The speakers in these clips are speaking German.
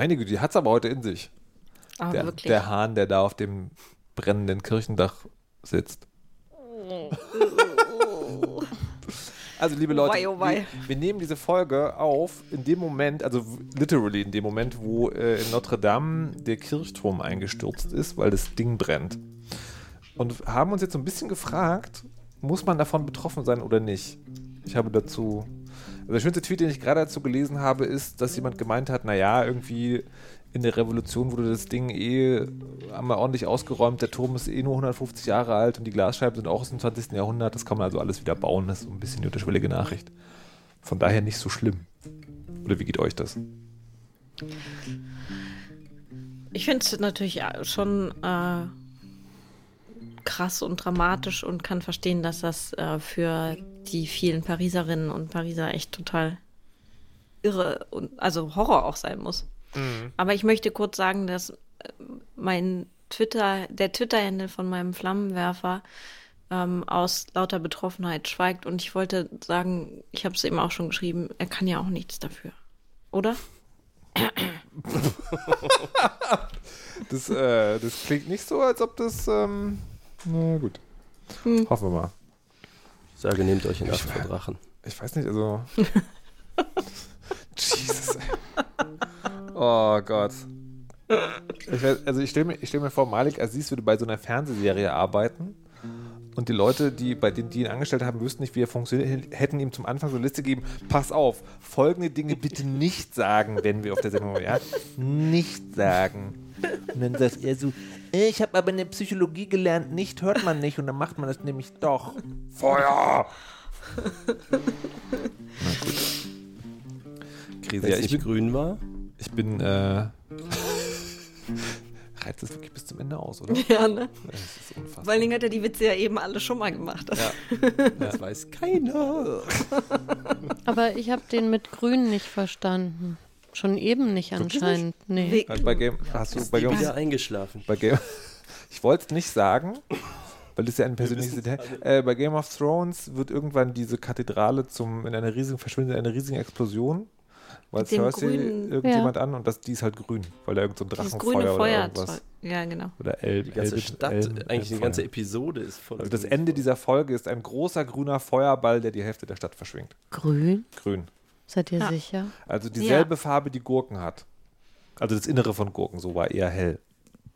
Meine Güte, die hat es aber heute in sich. Aber Der, wirklich. der Hahn, der da auf dem brennenden Kirchendach sitzt. Also, liebe Leute, Wei, oh wei. Wir, wir nehmen diese Folge auf in dem Moment, also literally in dem Moment, wo äh, in Notre Dame der Kirchturm eingestürzt ist, weil das Ding brennt. Und haben uns jetzt so ein bisschen gefragt, muss man davon betroffen sein oder nicht? Ich habe dazu. Also der schönste Tweet, den ich gerade dazu gelesen habe, ist, dass jemand gemeint hat, naja, irgendwie in der Revolution wurde das Ding eh einmal ordentlich ausgeräumt, der Turm ist eh nur 150 Jahre alt und die Glasscheiben sind auch aus dem 20. Jahrhundert, das kann man also alles wieder bauen, das ist so ein bisschen die unterschwellige Nachricht. Von daher nicht so schlimm. Oder wie geht euch das? Ich finde es natürlich schon äh, krass und dramatisch und kann verstehen, dass das äh, für die vielen Pariserinnen und Pariser echt total irre und also Horror auch sein muss. Aber ich möchte kurz sagen, dass äh, mein Twitter, der Twitter-Handle von meinem Flammenwerfer ähm, aus lauter Betroffenheit schweigt und ich wollte sagen, ich habe es eben auch schon geschrieben, er kann ja auch nichts dafür. Oder? Das, äh, das klingt nicht so, als ob das. Ähm, na gut. Hoffen wir mal. Ich sage, nehmt euch in Acht vor Drachen. Ich weiß nicht, also. Jesus. Oh Gott. Ich weiß, also ich stelle mir, ich stell mir vor, Malik Aziz würde bei so einer Fernsehserie arbeiten und die Leute, die bei denen die ihn angestellt haben, wüssten nicht, wie er funktioniert, hätten ihm zum Anfang so eine Liste gegeben, pass auf, folgende Dinge bitte nicht sagen, wenn wir auf der Sendung sind, ja? Nicht sagen. Und dann sagt er so, ich habe aber in der Psychologie gelernt, nicht hört man nicht und dann macht man das nämlich doch. Feuer! Krise, ja, ich bin, grün war, ich bin, äh, reizt es wirklich bis zum Ende aus, oder? Ja, ne? Das ist unfassbar. Vor allen Dingen hat er die Witze ja eben alle schon mal gemacht. das weiß keiner. Aber ich habe den mit Grün nicht verstanden. Schon eben nicht anscheinend. Nee. Also bei Game, hast du bei Game, Wieder eingeschlafen. bei Game, ich wollte es nicht sagen, weil das ja ein persönliches Detail. Äh, bei Game of Thrones wird irgendwann diese Kathedrale zum in einer riesigen verschwindet in einer riesigen Explosion, weil Cersei grünen- irgendjemand an und das die ist halt grün, weil da irgend so ein Drachenfeuer grüne oder Feuer. irgendwas Ja, genau. oder El, Die ganze El- Stadt, El- eigentlich die Elbenfeuer. ganze Episode ist voll. Also das Ende dieser Folge ist ein großer grüner Feuerball, der die Hälfte der Stadt verschwingt. Grün? Grün. Seid ihr Ja. sicher? Also dieselbe Farbe, die Gurken hat. Also das Innere von Gurken, so war eher hell.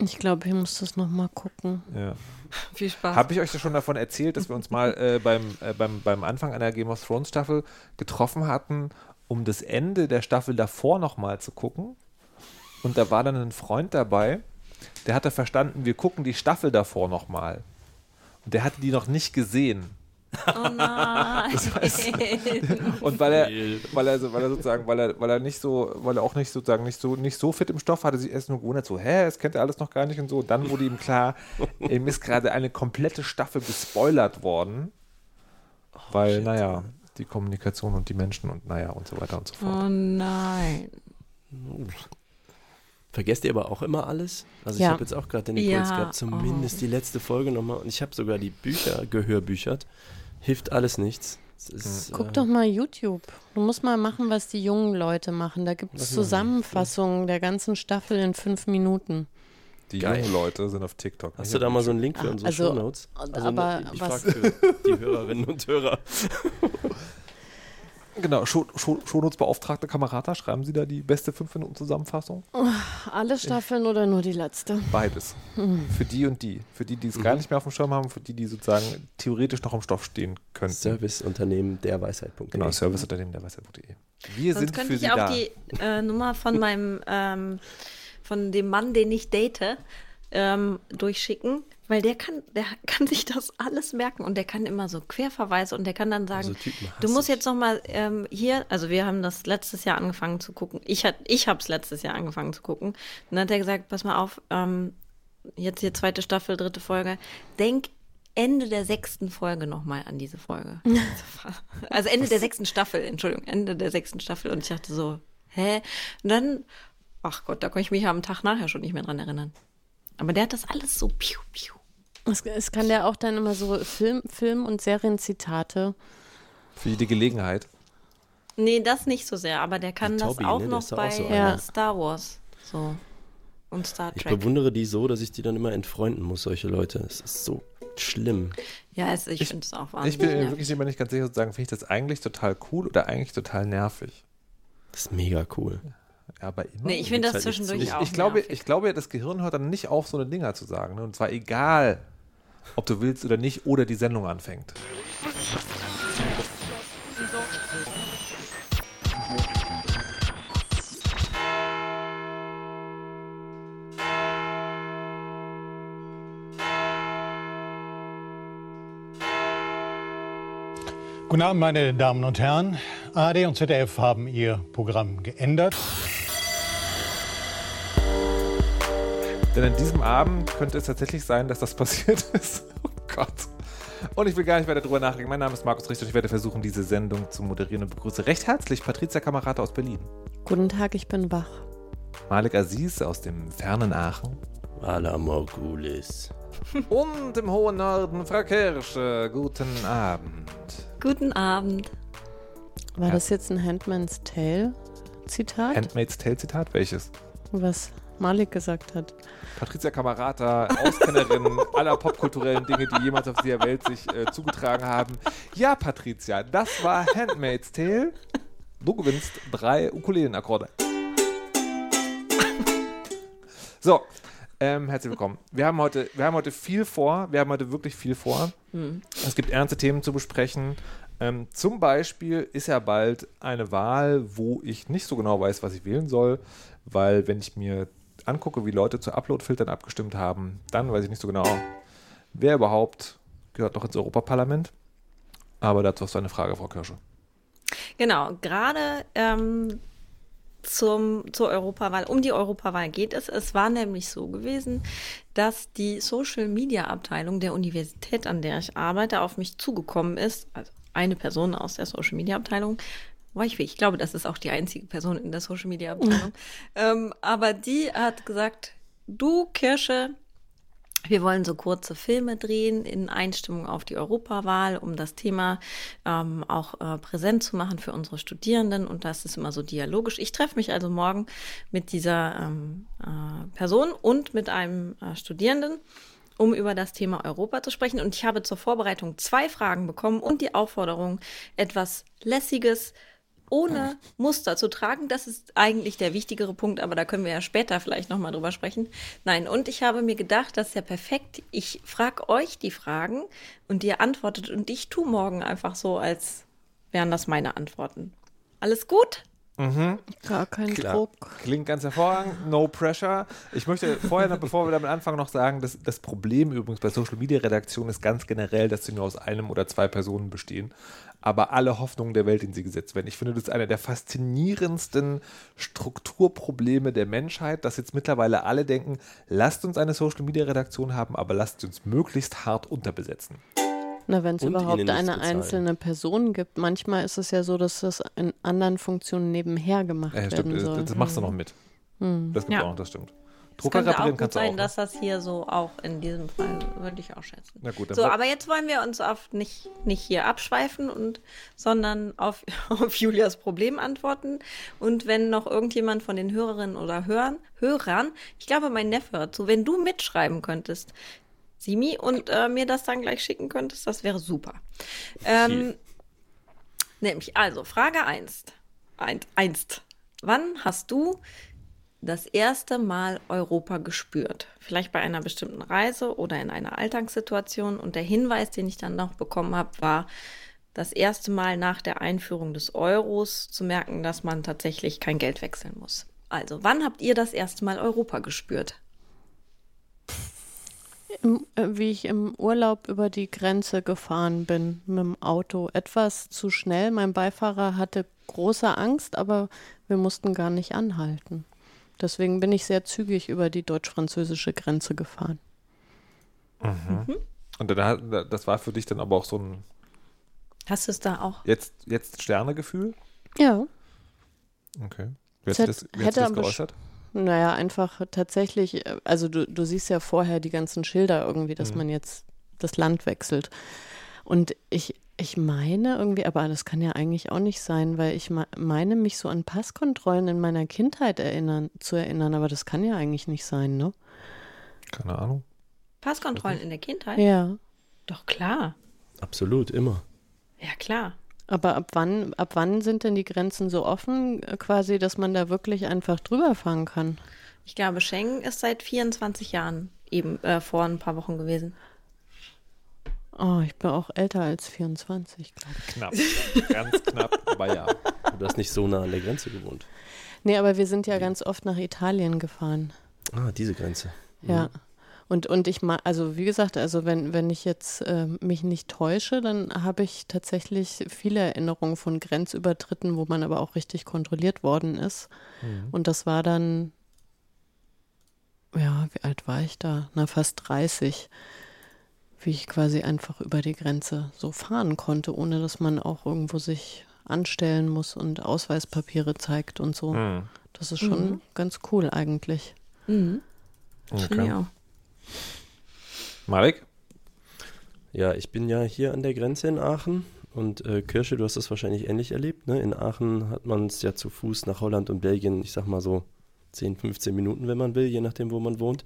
Ich glaube, ich muss das nochmal gucken. Ja. Viel Spaß. Habe ich euch schon davon erzählt, dass wir uns mal äh, beim, äh, beim, beim Anfang einer Game of Thrones Staffel getroffen hatten, um das Ende der Staffel davor nochmal zu gucken? Und da war dann ein Freund dabei, der hatte verstanden, wir gucken die Staffel davor nochmal. Und der hatte die noch nicht gesehen. oh nein. Und weil er, weil er, so, weil er sozusagen, weil er, weil er nicht so, weil er auch nicht sozusagen nicht so, nicht so fit im Stoff hatte, sich erst nur gewundert, so, hä, das kennt er alles noch gar nicht und so. Und dann wurde ihm klar, ihm ist gerade eine komplette Staffel gespoilert worden. weil, naja, die Kommunikation und die Menschen und naja und so weiter und so fort. oh nein. Vergesst ihr aber auch immer alles? Also ich Ja. habe jetzt auch gerade den Impuls Ja, gehabt, zumindest die letzte Folge nochmal. Und ich habe sogar die Bücher gehörbüchert. Hilft alles nichts. Ist, Guck äh, doch mal YouTube. Du musst mal machen, was die jungen Leute machen. Da gibt es? Zusammenfassungen der ganzen Staffel in fünf Minuten. Die Geil. jungen Leute sind auf TikTok. Hast du da mal so einen. Link für unsere Also, Shownotes? Also, aber ich was- frage für die Hörerinnen und Hörer. Genau, Show- Show- Shownotes-Beauftragte Kamerata, schreiben Sie da die beste 5-Minuten-Zusammenfassung? Alle Staffeln oder nur die letzte? Beides. Für die und die. Für die, die es gar nicht mehr auf dem Schirm haben, für die, die sozusagen theoretisch noch im Stoff stehen könnten. Serviceunternehmen der Weisheit.de. Genau, Serviceunternehmen der Weisheit.de. Wir Sonst sind könnte für ich Sie auch da. die äh, Nummer von meinem, ähm, von dem Mann, den ich date, ähm, durchschicken, weil der kann, der kann sich das alles merken und der kann immer so Querverweise und der kann dann sagen, So Typen hasse du musst ich. jetzt noch mal ähm, hier, also wir haben das letztes Jahr angefangen zu gucken. Ich hat, ich habe es letztes Jahr angefangen zu gucken. Und dann hat er gesagt, pass mal auf, ähm, jetzt hier zweite Staffel, dritte Folge, denk Ende der sechsten Folge nochmal an diese Folge. Also Ende der sechsten Staffel, Entschuldigung, Ende der sechsten Staffel. Und ich dachte so, hä? Und dann, ach Gott, da konnte ich mich ja am Tag nachher schon nicht mehr dran erinnern. Aber der hat das alles so piu, piu. Es, es kann der auch dann immer so Film, Film und Serienzitate. Für die Gelegenheit. Nee, das nicht so sehr, aber der kann Der das Tobi, auch ne, noch bei auch so einer. Star Wars. So. Und Star Ich Trek. bewundere die so, dass ich die dann immer entfreunden muss, solche Leute. Es ist so schlimm. Ja, es, ich, Ich- finde es auch Ich wahnsinnig. bin mir nervig. wirklich immer nicht ganz sicher zu sagen, finde ich das eigentlich total cool oder eigentlich total nervig. Das ist mega cool. Ja, aber immer. Nee, ich finde das halt zwischendurch zu. auch ich, glaube, nervig. ich glaube, das Gehirn hört dann nicht auf, so eine Dinger zu sagen. Ne? Und zwar egal, ob du willst oder nicht, oder die Sendung anfängt. Guten Abend, meine Damen und Herren. ARD und ZDF haben ihr Programm geändert. Denn an diesem Abend könnte es tatsächlich sein, dass das passiert ist. Oh Gott. Und ich will gar nicht weiter drüber nachdenken. Mein Name ist Markus Richter und ich werde versuchen, diese Sendung zu moderieren und begrüße recht herzlich Patricia Kamerata aus Berlin. Guten Tag, ich bin wach. Malik Aziz aus dem fernen Aachen. Ala Morgulis. Und im hohen Norden Frau Kirsche. Guten Abend. Guten Abend. War Ja. das jetzt ein Handman's Tale Zitat? Handmaid's Tale Zitat, welches? was Malik gesagt hat. Patricia Kamerata, Auskennerin aller popkulturellen Dinge, die jemals auf dieser Welt sich äh, zugetragen haben. Ja, Patricia, das war Handmaid's Tale. Du gewinnst drei Ukulelenakkorde. So, ähm, herzlich willkommen. Wir haben, heute, wir haben heute viel vor. Wir haben heute wirklich viel vor. Es gibt ernste Themen zu besprechen. Ähm, zum Beispiel ist ja bald eine Wahl, wo ich nicht so genau weiß, was ich wählen soll, weil wenn ich mir angucke, wie Leute zu Upload-Filtern abgestimmt haben, dann weiß ich nicht so genau, wer überhaupt gehört noch ins Europaparlament. Aber dazu hast du eine Frage, Frau Kirsche. Genau, gerade ähm, zum, zur Europawahl, um die Europawahl geht es. Es war nämlich so gewesen, dass die Social Media Abteilung der Universität, an der ich arbeite, auf mich zugekommen ist, also eine Person aus der Social Media Abteilung. Wobei ich, glaube, das ist auch die einzige Person in der Social Media Abteilung. ähm, aber die hat gesagt, du Kirsche, wir wollen so kurze Filme drehen in Einstimmung auf die Europawahl, um das Thema ähm, auch äh, präsent zu machen für unsere Studierenden. Und das ist immer so dialogisch. Ich treffe mich also morgen mit dieser ähm, äh, Person und mit einem äh, Studierenden, um über das Thema Europa zu sprechen. Und ich habe zur Vorbereitung zwei Fragen bekommen und die Aufforderung, etwas Lässiges ohne Muster zu tragen. Das ist eigentlich der wichtigere Punkt, aber da können wir ja später vielleicht nochmal drüber sprechen. Nein, und ich habe mir gedacht, das ist ja perfekt. Ich frage euch die Fragen und ihr antwortet und ich tue morgen einfach so, als wären das meine Antworten. Alles gut? Gar kein Klar. Druck. Klingt ganz hervorragend, no pressure. Ich möchte vorher, noch, bevor wir damit anfangen, noch sagen, dass das Problem übrigens bei Social Media Redaktion ist ganz generell, dass sie nur aus einem oder zwei Personen bestehen, aber alle Hoffnungen der Welt in sie gesetzt werden. Ich finde, das ist einer der faszinierendsten Strukturprobleme der Menschheit, dass jetzt mittlerweile alle denken, lasst uns eine Social Media Redaktion haben, aber lasst sie uns möglichst hart unterbesetzen. Na, wenn es überhaupt eine bezahlen. einzelne Person gibt. Manchmal ist es ja so, dass das in anderen Funktionen nebenher gemacht Äh, stimmt, werden soll. das, das machst du noch mit. Das gibt Ja. auch das stimmt. Es Drucker könnte auch gut kannst du auch. sein, ne? dass das hier so auch in diesem Fall würde ich auch schätzen. Na gut, so, aber jetzt wollen wir uns auf nicht, nicht hier abschweifen und sondern auf, auf Julias Problem antworten. Und wenn noch irgendjemand von den Hörerinnen oder Hörern, Hörern, ich glaube, mein Neffe hört zu, wenn du mitschreiben könntest, Simi, und äh, mir das dann gleich schicken könntest, das wäre super. Ähm, nämlich, also, Frage 1. Einst. Wann hast du das erste Mal Europa gespürt? Vielleicht bei einer bestimmten Reise oder in einer Alltagssituation. Und der Hinweis, den ich dann noch bekommen habe, war, das erste Mal nach der Einführung des Euros zu merken, dass man tatsächlich kein Geld wechseln muss. Also, wann habt ihr das erste Mal Europa gespürt? Im, äh, wie ich im Urlaub über die Grenze gefahren bin mit dem Auto. Etwas zu schnell. Mein Beifahrer hatte große Angst, aber wir mussten gar nicht anhalten. Deswegen bin ich sehr zügig über die deutsch-französische Grenze gefahren. Und dann, hat- das war für dich dann aber auch so ein Hast du es da auch? jetzt, jetzt Sternegefühl? Ja. Okay. Wie hast Es du hat- das, wie hätte du das geäußert? Naja, einfach tatsächlich, äh, also du, du siehst ja vorher die ganzen Schilder irgendwie, dass Mhm. man jetzt das Land wechselt. Und ich, ich meine irgendwie, aber das kann ja eigentlich auch nicht sein, weil ich meine, mich so an Passkontrollen in meiner Kindheit erinnern, zu erinnern, aber das kann ja eigentlich nicht sein, ne? Keine Ahnung. Passkontrollen in der Kindheit? Ja. Doch klar. Absolut, immer. Ja, klar. Aber ab wann, ab wann sind denn die Grenzen so offen, äh, quasi, dass man da wirklich einfach drüber fahren kann? Ich glaube, Schengen ist seit 24 Jahren eben äh, vor ein paar Wochen gewesen. Oh, ich bin auch älter als 24, glaube ich. Knapp. Ganz knapp, aber ja. Du hast nicht so nah an der Grenze gewohnt. Nee, aber wir sind ja ganz oft nach Italien gefahren. Ah, diese Grenze. Mhm. Ja. Und, und ich mal, also wie gesagt, also wenn, wenn ich jetzt äh, mich nicht täusche, dann habe ich tatsächlich viele Erinnerungen von Grenzübertritten, wo man aber auch richtig kontrolliert worden ist. Mhm. Und das war dann, ja, wie alt war ich da? Na, fast 30 wie ich quasi einfach über die Grenze so fahren konnte, ohne dass man auch irgendwo sich anstellen muss und Ausweispapiere zeigt und so. Mhm. Das ist schon mhm. ganz cool eigentlich. Mhm. Okay. Marek? Ja, ich bin ja hier an der Grenze in Aachen und äh, Kirsche, du hast das wahrscheinlich ähnlich erlebt. Ne? In Aachen hat man es ja zu Fuß nach Holland und Belgien, ich sag mal so 10, 15 Minuten, wenn man will, je nachdem, wo man wohnt.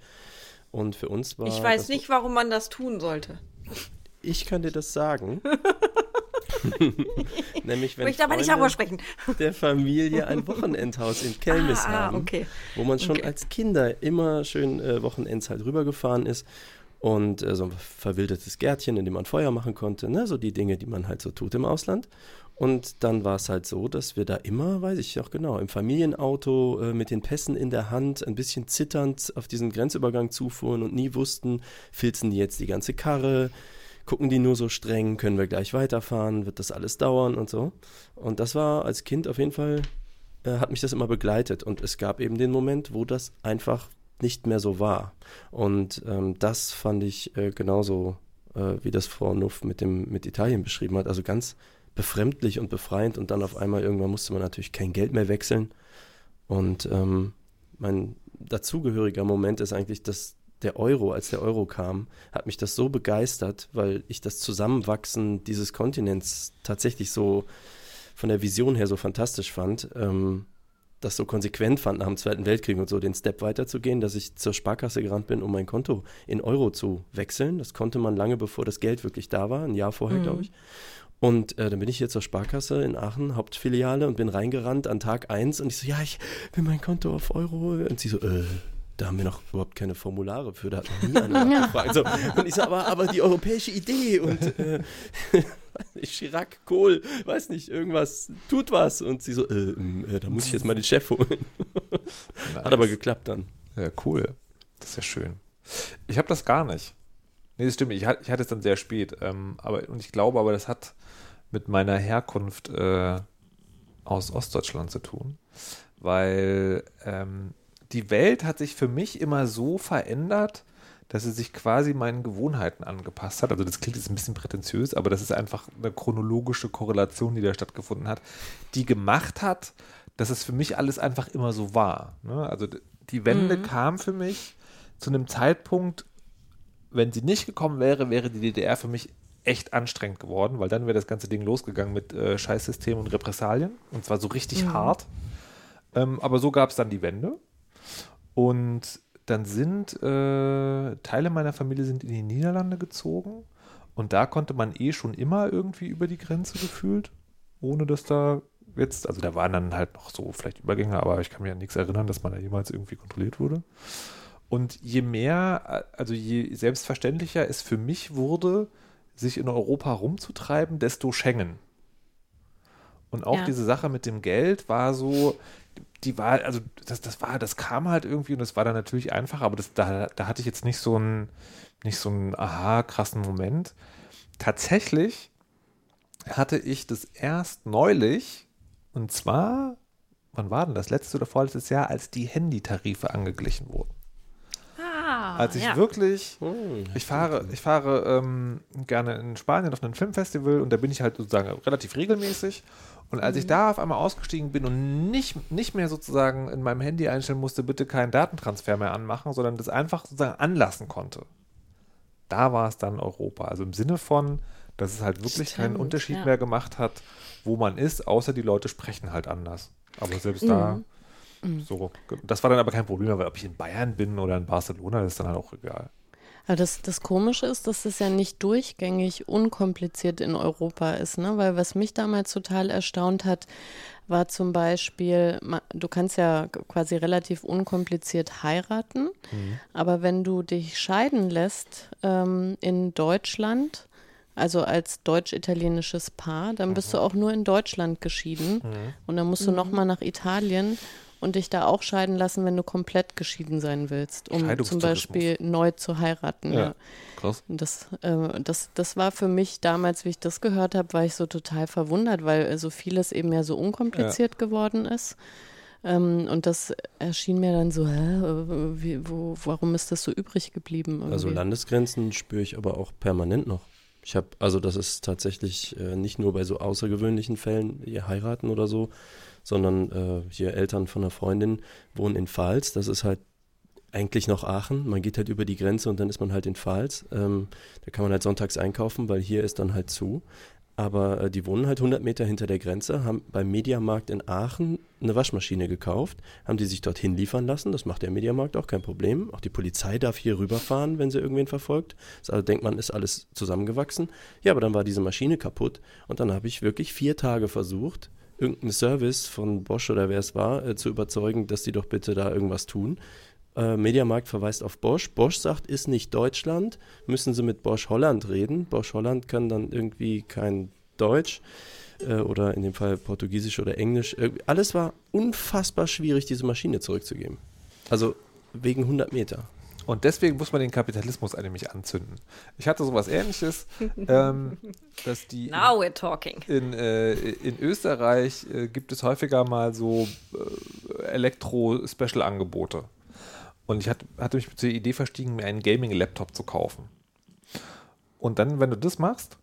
Und für uns war. Ich weiß nicht, warum man das tun sollte. Ich kann dir das sagen. Nämlich, wenn ich Möchte aber nicht darüber sprechen. der Familie ein Wochenendhaus in Kelmis ah, haben, okay. wo man schon okay. als Kinder immer schön äh, Wochenends halt rübergefahren ist und äh, so ein verwildertes Gärtchen, in dem man Feuer machen konnte, ne? so die Dinge, die man halt so tut im Ausland. Und dann war es halt so, dass wir da immer, weiß ich auch genau, im Familienauto äh, mit den Pässen in der Hand, ein bisschen zitternd auf diesen Grenzübergang zufuhren und nie wussten, filzen die jetzt die ganze Karre, gucken die nur so streng, können wir gleich weiterfahren, wird das alles dauern und so. Und das war als Kind auf jeden Fall, äh, hat mich das immer begleitet. Und es gab eben den Moment, wo das einfach nicht mehr so war. Und ähm, das fand ich äh, genauso, äh, wie das Frau Nuff mit, dem, mit Italien beschrieben hat. Also ganz befremdlich und befreiend und dann auf einmal irgendwann musste man natürlich kein Geld mehr wechseln. Und ähm, mein dazugehöriger Moment ist eigentlich, dass der Euro, als der Euro kam, hat mich das so begeistert, weil ich das Zusammenwachsen dieses Kontinents tatsächlich so von der Vision her so fantastisch fand, ähm, das so konsequent fand nach dem Zweiten Weltkrieg und so den Step weiterzugehen, dass ich zur Sparkasse gerannt bin, um mein Konto in Euro zu wechseln. Das konnte man lange bevor das Geld wirklich da war, ein Jahr vorher, mhm. glaube ich. Und äh, dann bin ich hier zur Sparkasse in Aachen, Hauptfiliale, und bin reingerannt an Tag 1 und ich so, ja, ich will mein Konto auf Euro. Und sie so, äh, da haben wir noch überhaupt keine Formulare für, da hat noch nie einer nachgefragt. So, und ich so, aber, aber die europäische Idee und äh, Chirac, Kohl, weiß nicht, irgendwas, tut was. Und sie so, äh, äh, da muss ich jetzt mal den Chef holen. Nice. Hat aber geklappt dann. Ja, cool. Das ist ja schön. Ich habe das gar nicht. Nee, das stimmt. Ich, hatte, ich hatte es dann sehr spät. Ähm, aber, und ich glaube aber, das hat mit meiner Herkunft äh, aus Ostdeutschland zu tun. Weil ähm, die Welt hat sich für mich immer so verändert, dass sie sich quasi meinen Gewohnheiten angepasst hat. Also das klingt jetzt ein bisschen prätentiös, aber das ist einfach eine chronologische Korrelation, die da stattgefunden hat, die gemacht hat, dass es für mich alles einfach immer so war. Ne? Also die Wende mhm. kam für mich zu einem Zeitpunkt, wenn sie nicht gekommen wäre, wäre die DDR für mich echt anstrengend geworden, weil dann wäre das ganze Ding losgegangen mit äh, Scheißsystem und Repressalien. Und zwar so richtig mhm. hart. Ähm, aber so gab es dann die Wende. Und dann sind äh, Teile meiner Familie sind in die Niederlande gezogen. Und da konnte man eh schon immer irgendwie über die Grenze gefühlt, ohne dass da jetzt, also da waren dann halt noch so vielleicht Übergänge, aber ich kann mir an nichts erinnern, dass man da jemals irgendwie kontrolliert wurde. Und je mehr, also je selbstverständlicher es für mich wurde, sich in Europa rumzutreiben, desto Schengen. Und auch ja. diese Sache mit dem Geld war so, die war, also das, das war, das kam halt irgendwie und das war dann natürlich einfach, aber das, da, da hatte ich jetzt nicht so einen, nicht so einen aha, krassen Moment. Tatsächlich hatte ich das erst neulich, und zwar, wann war denn das, letztes oder vorletztes Jahr, als die Handytarife angeglichen wurden. Ah, als ich ja. wirklich, hm, ich fahre, ich fahre ähm, gerne in Spanien auf einem Filmfestival und da bin ich halt sozusagen relativ regelmäßig. Und als mhm. ich da auf einmal ausgestiegen bin und nicht, nicht mehr sozusagen in meinem Handy einstellen musste, bitte keinen Datentransfer mehr anmachen, sondern das einfach sozusagen anlassen konnte, da war es dann Europa. Also im Sinne von, Dass es halt wirklich keinen Stimmt, Unterschied ja. mehr gemacht hat, wo man ist, außer die Leute sprechen halt anders. Aber selbst da, Mhm. so. Das war dann aber kein Problem, weil ob ich in Bayern bin oder in Barcelona, das ist dann halt auch egal. Aber das, das Komische ist, dass das ja nicht durchgängig unkompliziert in Europa ist, ne? Weil was mich damals total erstaunt hat, war zum Beispiel, du kannst ja quasi relativ unkompliziert heiraten, aber wenn du dich scheiden lässt ähm, in Deutschland, also als deutsch-italienisches Paar, dann bist du auch nur in Deutschland geschieden und dann musst du nochmal nach Italien und dich da auch scheiden lassen, wenn du komplett geschieden sein willst, um zum. Beispiel neu zu heiraten. Ja. Ja. Krass. Das, äh, das, das war für mich damals, wie ich das gehört habe, war ich so total verwundert, weil äh, so vieles eben ja so unkompliziert geworden ist. Ähm, und das erschien mir dann so, hä, wie, wo, warum ist das so übrig geblieben? Also irgendwie? Landesgrenzen spüre ich aber auch permanent noch. Ich habe, also das ist tatsächlich äh, nicht nur bei so außergewöhnlichen Fällen, ihr heiraten oder so, sondern äh, hier Eltern von einer Freundin wohnen in Pfalz. Das ist halt eigentlich noch Aachen. Man geht halt über die Grenze und dann ist man halt in Pfalz. Ähm, da kann man halt sonntags einkaufen, weil hier ist dann halt zu. Aber äh, die wohnen halt 100 Meter hinter der Grenze, haben beim Mediamarkt in Aachen eine Waschmaschine gekauft, haben die sich dorthin liefern lassen. Das macht der Mediamarkt auch kein Problem. Auch die Polizei darf hier rüberfahren, wenn sie irgendwen verfolgt. Also denkt man, ist alles zusammengewachsen. Ja, aber dann war diese Maschine kaputt und dann habe ich wirklich vier Tage versucht, irgendeinen Service von Bosch oder wer es war, äh, zu überzeugen, dass die doch bitte da irgendwas tun. Äh, Mediamarkt verweist auf Bosch. Bosch sagt, ist nicht Deutschland, müssen sie mit Bosch Holland reden. Bosch Holland kann dann irgendwie kein Deutsch äh, oder in dem Fall Portugiesisch oder Englisch. Alles war unfassbar schwierig, diese Maschine zurückzugeben. Also wegen 100 Meter. Und deswegen muss man den Kapitalismus nämlich anzünden. Ich hatte sowas ähnliches, ähm, dass die Now we're talking. in, äh, in Österreich äh, gibt es häufiger mal so äh, Elektro-Special-Angebote. Und ich hatte, hatte mich zur Idee verstiegen, mir einen Gaming-Laptop zu kaufen. Und dann, wenn du das machst,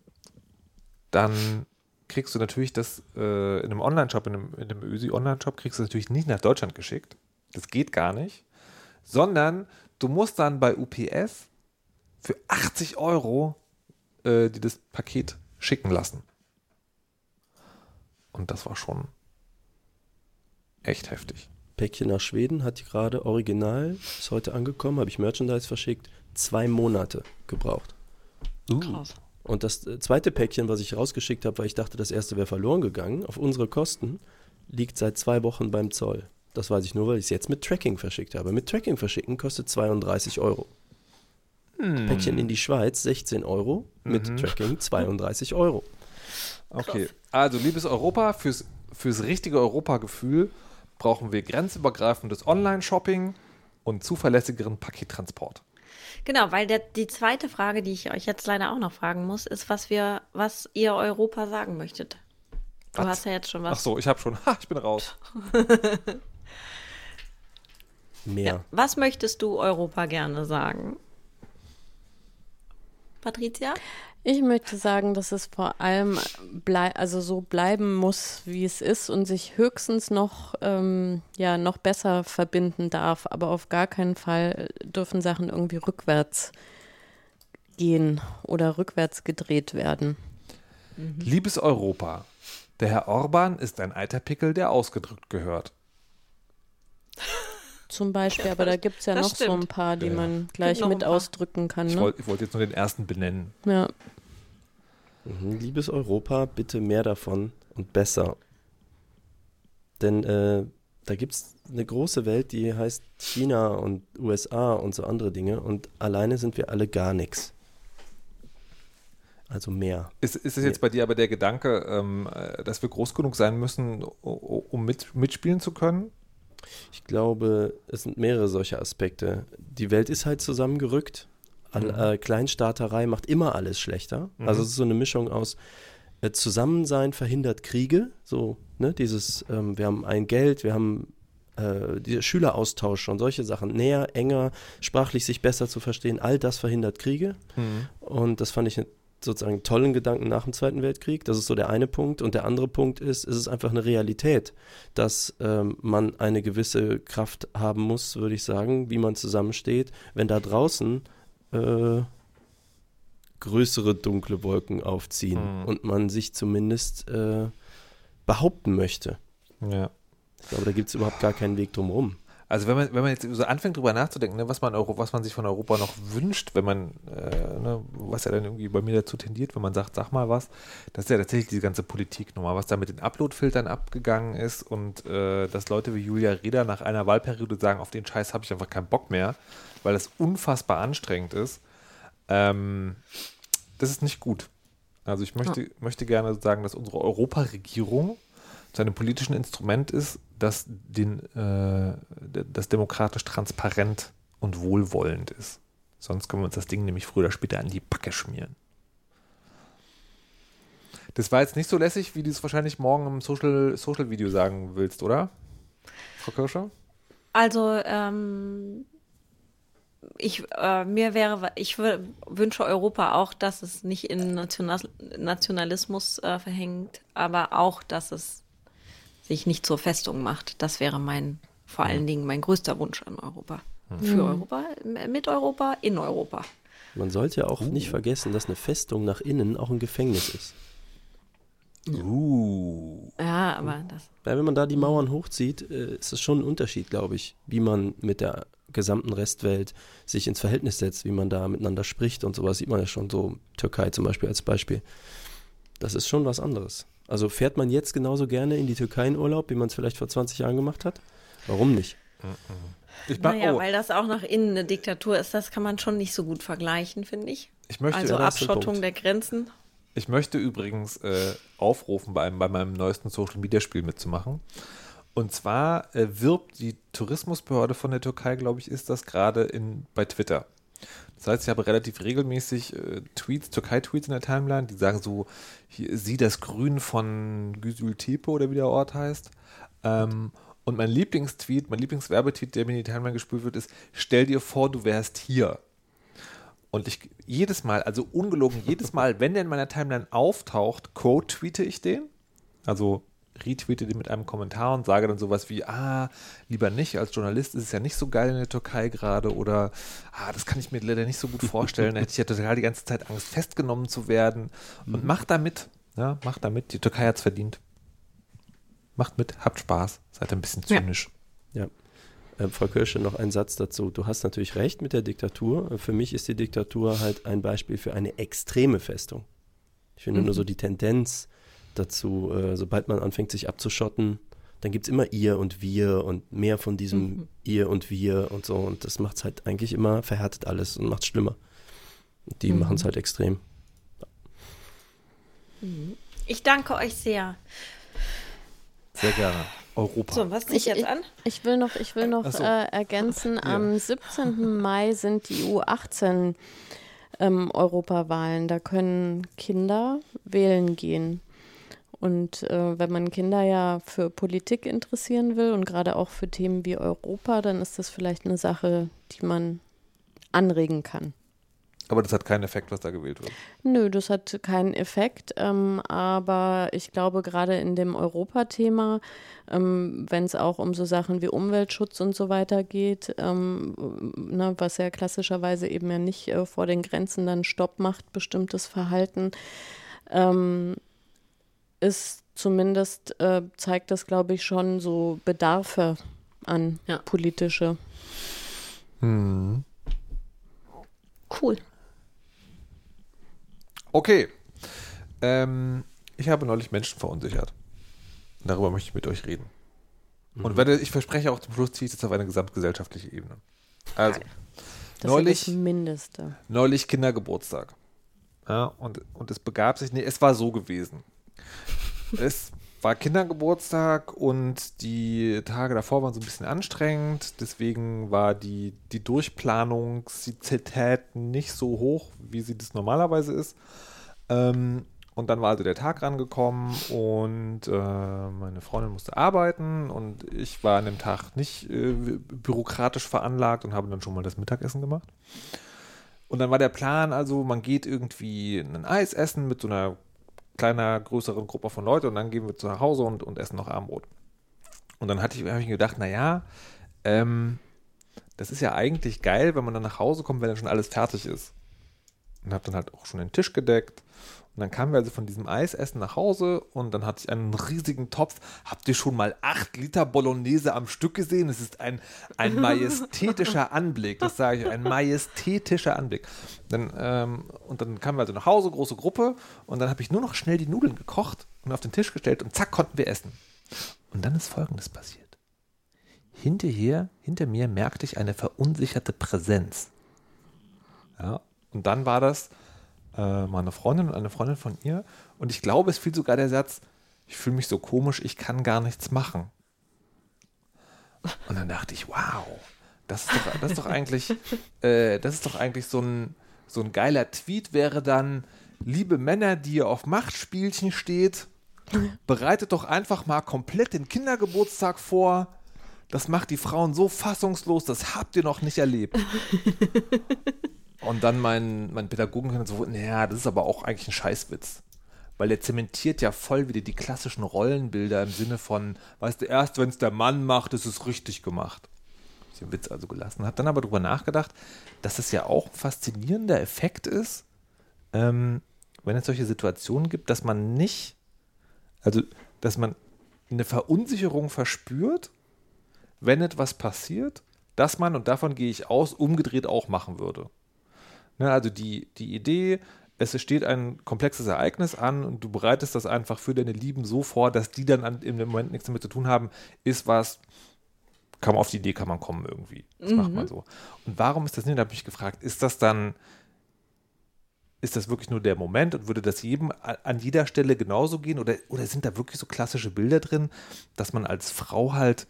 dann kriegst du natürlich das äh, in einem Online-Shop, in einem, in einem Ösi-Online-Shop, kriegst du das natürlich nicht nach Deutschland geschickt. Das geht gar nicht. Sondern du musst dann bei UPS für 80 Euro äh, dir das Paket schicken lassen. Und das war schon echt heftig. Päckchen nach Schweden hat gerade original, ist heute angekommen, habe ich Merchandise verschickt, zwei Monate gebraucht. Krass. Und das äh, zweite Päckchen, was ich rausgeschickt habe, weil ich dachte, das erste wäre verloren gegangen, auf unsere Kosten, liegt seit zwei Wochen beim Zoll. Das weiß ich nur, weil ich es jetzt mit Tracking verschickt habe. Mit Tracking verschicken kostet 32 Euro. Päckchen in die Schweiz 16 Euro, mit Tracking 32 Euro. Okay, also liebes Europa, fürs, fürs richtige Europagefühl brauchen wir grenzübergreifendes Online-Shopping und zuverlässigeren Pakettransport. Genau, weil der, die zweite Frage, die ich euch jetzt leider auch noch fragen muss, ist, was wir, was ihr Europa sagen möchtet. Du Was? hast ja jetzt schon was. Ach so, ich habe schon, ha, ich bin raus. Mehr. Was möchtest du Europa gerne sagen? Patricia? Ich möchte sagen, dass es vor allem blei also so bleiben muss, wie es ist und sich höchstens noch, ähm, ja, noch besser verbinden darf. Aber auf gar keinen Fall dürfen Sachen irgendwie rückwärts gehen oder rückwärts gedreht werden. Liebes Europa, der Herr Orban ist ein alter Pickel, der ausgedrückt gehört. Zum Beispiel, aber da gibt es ja das noch so stimmt. ein paar, die Ja, man gleich mit ausdrücken kann. Ich Ne? wollte ich wollte jetzt nur den ersten benennen. Ja. Mhm. Liebes Europa, bitte mehr davon und besser. Denn äh, da gibt es eine große Welt, die heißt China und USA und so andere Dinge. Und alleine sind wir alle gar nichts. Also mehr. Ist, ist es jetzt bei dir aber der Gedanke, ähm, äh, dass wir groß genug sein müssen, um mit, mitspielen zu können? Ich glaube, es sind mehrere solche Aspekte. Die Welt ist halt zusammengerückt. All, äh, Kleinstaaterei macht immer alles schlechter. Also es ist so eine Mischung aus äh, Zusammensein verhindert Kriege. So, ne, dieses, ähm, wir haben ein Geld, wir haben äh, Schüleraustausch und solche Sachen. Näher, enger, sprachlich sich besser zu verstehen, all das verhindert Kriege. Und das fand ich einen sozusagen tollen Gedanken nach dem Zweiten Weltkrieg. Das ist so der eine Punkt. Und der andere Punkt ist, es ist einfach eine Realität, dass ähm, man eine gewisse Kraft haben muss, würde ich sagen, wie man zusammensteht, wenn da draußen äh, größere dunkle Wolken aufziehen Mhm. und man sich zumindest äh, behaupten möchte. Ja. Ich glaube, da gibt es überhaupt gar keinen Weg drumherum. Also wenn man, wenn man jetzt so anfängt drüber nachzudenken, ne, was man Euro, was man sich von Europa noch wünscht, wenn man, äh, ne, was ja dann irgendwie bei mir dazu tendiert, wenn man sagt, sag mal was, das ist ja tatsächlich diese ganze Politik nochmal, was da mit den Upload-Filtern abgegangen ist und äh, dass Leute wie Julia Reda nach einer Wahlperiode sagen, auf den Scheiß habe ich einfach keinen Bock mehr, weil das unfassbar anstrengend ist. Ähm, das ist nicht gut. Also ich möchte, möchte gerne sagen, dass unsere Europaregierung zu einem politischen Instrument ist, das, den, äh, das demokratisch transparent und wohlwollend ist. Sonst können wir uns das Ding nämlich früher oder später an die Backe schmieren. Das war jetzt nicht so lässig, wie du es wahrscheinlich morgen im Social, Social sagen willst, oder? Frau Kirscher? Also, ähm, ich, äh, mir wäre, ich wünsche Europa auch, dass es nicht in National, Nationalismus äh, verhängt, aber auch, dass es sich nicht zur Festung macht. Das wäre mein, vor allen Dingen mein größter Wunsch an Europa. Für Europa, m- mit Europa, in Europa. Man sollte ja auch nicht vergessen, dass eine Festung nach innen auch ein Gefängnis ist. Uh. Ja, aber das. Weil wenn man da die Mauern hochzieht, äh, ist es schon ein Unterschied, glaube ich, wie man mit der gesamten Restwelt sich ins Verhältnis setzt, wie man da miteinander spricht und sowas sieht man ja schon so, Türkei zum Beispiel als Beispiel. Das ist schon was anderes. Also fährt man jetzt genauso gerne in die Türkei in Urlaub, wie man es vielleicht vor 20 Jahren gemacht hat? Warum nicht? Ich, mag, Naja, oh, weil das auch nach innen eine Diktatur ist, das kann man schon nicht so gut vergleichen, finde ich. ich möchte, Also Abschottung der Grenzen. Ich möchte übrigens äh, aufrufen, bei, einem, bei meinem neuesten Social Media Spiel mitzumachen. Und zwar äh, wirbt die Tourismusbehörde von der Türkei, glaube ich, ist das gerade in bei Twitter. Das heißt, ich habe relativ regelmäßig äh, Tweets, Türkei-Tweets in der Timeline, die sagen so, hier, sieh das Grün von Güsültepe oder wie der Ort heißt. Ähm, und mein Lieblingstweet, mein Lieblingswerbetweet, der mir in die Timeline gespült wird, ist, stell dir vor, du wärst hier. Und ich jedes Mal, also ungelogen, jedes Mal, wenn der in meiner Timeline auftaucht, quote-tweete ich den. Also retweete den mit einem Kommentar und sage dann sowas wie, ah, lieber nicht, als Journalist ist es ja nicht so geil in der Türkei gerade oder ah, das kann ich mir leider nicht so gut vorstellen. Da hätte ich ja total die ganze Zeit Angst, festgenommen zu werden. Und macht da mit. Ja, macht da mit. Die Türkei hat es verdient. Macht mit, habt Spaß, seid ein bisschen Ja. zynisch. Ja. Äh, Frau Kirsche, noch ein Satz dazu. Du hast natürlich recht mit der Diktatur. Äh, Für mich ist die Diktatur halt ein Beispiel für eine extreme Festung. Ich finde nur so die Tendenz dazu, äh, sobald man anfängt, sich abzuschotten, dann gibt es immer ihr und wir und mehr von diesem ihr und wir und so. Und das macht es halt eigentlich immer, verhärtet alles und macht es schlimmer. Und die machen es halt extrem. Ich danke euch sehr. Sehr gerne. Europa. So, was liegt Ich- jetzt ich- an? Ich will noch, ich will noch so. äh, ergänzen, am 17. Mai sind die U18 ähm, Europawahlen. Da können Kinder wählen gehen. Und äh, wenn man Kinder ja für Politik interessieren will und gerade auch für Themen wie Europa, dann ist das vielleicht eine Sache, die man anregen kann. Aber das hat keinen Effekt, was da gewählt wird. Nö, das hat keinen Effekt. Ähm, aber ich glaube, gerade in dem Europathema, ähm, wenn es auch um so Sachen wie Umweltschutz und so weiter geht, ähm, ne, was ja klassischerweise eben ja nicht äh, vor den Grenzen dann Stopp macht, bestimmtes Verhalten, ähm, ist zumindest, äh, zeigt das, glaube ich, schon so Bedarfe an Ja. politische. Hm. Cool. Okay. Ähm, ich habe neulich Menschen verunsichert. Darüber möchte ich mit euch reden. Und werde, ich verspreche auch zum Schluss ziehe ich das auf eine gesamtgesellschaftliche Ebene. Also, Das Neulich- ist das Mindeste. neulich Kindergeburtstag. Ja, und, und es begab sich, nee, es war so gewesen. Es war Kindergeburtstag und die Tage davor waren so ein bisschen anstrengend, deswegen war die, die Durchplanungsität nicht so hoch, wie sie das normalerweise ist. Ähm, und dann war also der Tag rangekommen und äh, meine Freundin musste arbeiten und ich war an dem Tag nicht äh, bürokratisch veranlagt und habe dann schon mal das Mittagessen gemacht. Und dann war der Plan, also man geht irgendwie ein Eis essen mit so einer kleiner, größeren Gruppe von Leuten und dann gehen wir zu Hause und, und essen noch Abendbrot. Und dann hatte ich, habe ich gedacht, naja, ähm, das ist ja eigentlich geil, wenn man dann nach Hause kommt, wenn dann schon alles fertig ist. und habe dann halt auch schon den Tisch gedeckt. Und dann kamen wir also von diesem Eisessen nach Hause und dann hatte ich einen riesigen Topf. Habt ihr schon mal acht Liter Bolognese am Stück gesehen? Es ist ein, ein majestätischer Anblick, das sage ich, ein majestätischer Anblick. Dann, ähm, und dann kamen wir also nach Hause, große Gruppe, und dann habe ich nur noch schnell die Nudeln gekocht und auf den Tisch gestellt und zack, konnten wir essen. Und dann ist Folgendes passiert. Hinterher, hinter mir merkte ich eine verunsicherte Präsenz. Ja, und dann war das äh, meine Freundin und eine Freundin von ihr. Und ich glaube, es fiel sogar der Satz, ich fühle mich so komisch, ich kann gar nichts machen. Und dann dachte ich, wow, das ist doch, das ist doch eigentlich, äh, das ist doch eigentlich so ein, so ein geiler Tweet wäre dann, liebe Männer, die ihr auf Machtspielchen steht, bereitet doch einfach mal komplett den Kindergeburtstag vor. Das macht die Frauen so fassungslos, das habt ihr noch nicht erlebt. Und dann mein, mein Pädagogen so, naja, das ist aber auch eigentlich ein Scheißwitz. Weil der zementiert ja voll wieder die klassischen Rollenbilder im Sinne von, weißt du, erst wenn es der Mann macht, ist es richtig gemacht. Ich den Witz also gelassen. Hat dann aber darüber nachgedacht, dass es ja auch ein faszinierender Effekt ist, ähm, wenn es solche Situationen gibt, dass man nicht, also, dass man eine Verunsicherung verspürt, wenn etwas passiert, dass man, und davon gehe ich aus, umgedreht auch machen würde. Ne, also die, die Idee, es steht ein komplexes Ereignis an und du bereitest das einfach für deine Lieben so vor, dass die dann an, im Moment nichts damit zu tun haben, ist was, kann man auf die Idee, kann man kommen irgendwie. Das mhm. macht man so. Und warum ist das nicht? Da habe ich gefragt, ist das dann, ist das wirklich nur der Moment und würde das jedem an jeder Stelle genauso gehen? Oder, oder sind da wirklich so klassische Bilder drin, dass man als Frau halt,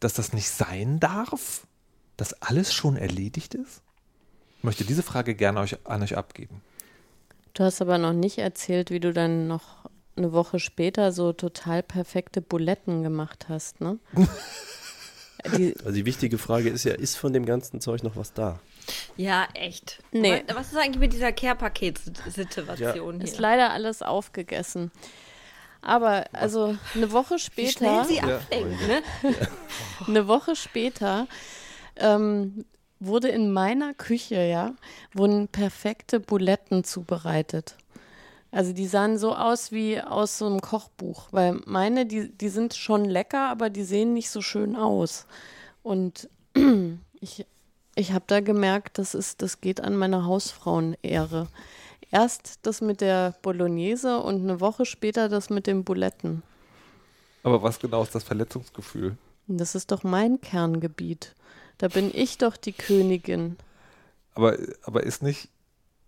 dass das nicht sein darf? Dass alles schon erledigt ist? Möchte diese Frage gerne euch, an euch abgeben. Du hast aber noch nicht erzählt, wie du dann noch eine Woche später so total perfekte Buletten gemacht hast, ne? die, also die wichtige Frage ist ja, ist von dem ganzen Zeug noch was da? Ja, echt. Nee. Was ist eigentlich mit dieser Care-Paket-Situation ja. Ist leider alles aufgegessen. Aber also eine Woche später. Wie schnell sie ablenkt, ne? eine Woche später ähm, wurde in meiner Küche, ja, wurden perfekte Buletten zubereitet. Also die sahen so aus wie aus so einem Kochbuch, weil meine, die, die sind schon lecker, aber die sehen nicht so schön aus. Und ich, ich habe da gemerkt, das, ist, das geht an meine Hausfrauenehre. Erst das mit der Bolognese und eine Woche später das mit den Buletten. Aber was genau ist das Verletzungsgefühl? Das ist doch mein Kerngebiet. Da bin ich doch die Königin. Aber, aber ist nicht,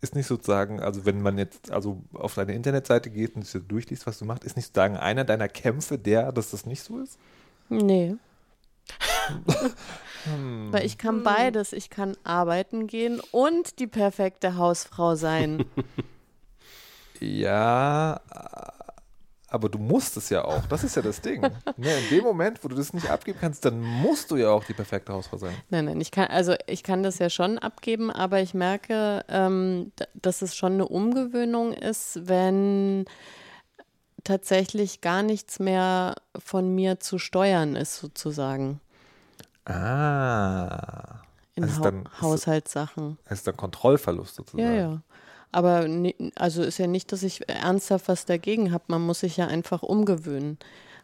ist nicht sozusagen, also wenn man jetzt also auf deine Internetseite geht und du durchliest, was du machst, ist nicht sozusagen einer deiner Kämpfe der, dass das nicht so ist? Nee. hm. Weil ich kann beides. Ich kann arbeiten gehen und die perfekte Hausfrau sein. ja, aber du musst es ja auch. Das ist ja das Ding. ne, in dem Moment, wo du das nicht abgeben kannst, dann musst du ja auch die perfekte Hausfrau sein. Nein, nein, ich kann, also ich kann das ja schon abgeben, aber ich merke, ähm, dass es schon eine Umgewöhnung ist, wenn tatsächlich gar nichts mehr von mir zu steuern ist, sozusagen. Ah. In also ha dann, Haushaltssachen. Es ist dann Kontrollverlust sozusagen. Ja, ja. Aber also ist ja nicht, dass ich ernsthaft was dagegen habe. Man muss sich ja einfach umgewöhnen.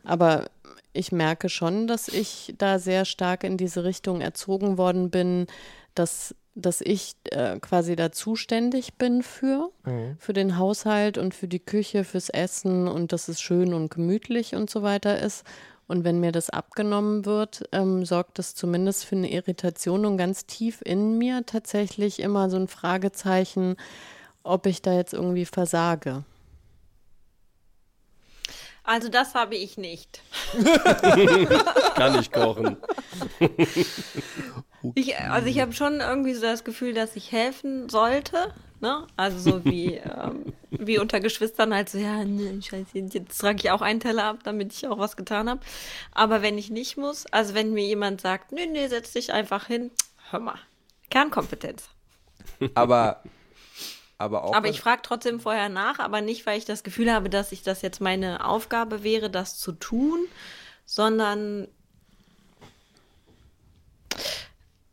Aber ich merke schon, dass ich da sehr stark in diese Richtung erzogen worden bin, dass, dass ich äh, quasi da zuständig bin für, mhm. für den Haushalt und für die Küche, fürs Essen und dass es schön und gemütlich und so weiter ist. Und wenn mir das abgenommen wird, ähm, sorgt das zumindest für eine Irritation und ganz tief in mir tatsächlich immer so ein Fragezeichen, ob ich da jetzt irgendwie versage. Also das habe ich nicht. Kann ich kochen. Ich, also ich habe schon irgendwie so das Gefühl, dass ich helfen sollte. Ne? Also so wie, ähm, wie unter Geschwistern halt so, ja, ne, scheiße, jetzt trage ich auch einen Teller ab, damit ich auch was getan habe. Aber wenn ich nicht muss, also wenn mir jemand sagt, nö, nö, setz dich einfach hin, hör mal, Kernkompetenz. Aber aber auch. Aber ich frage trotzdem vorher nach, aber nicht, weil ich das Gefühl habe, dass ich das jetzt meine Aufgabe wäre, das zu tun, sondern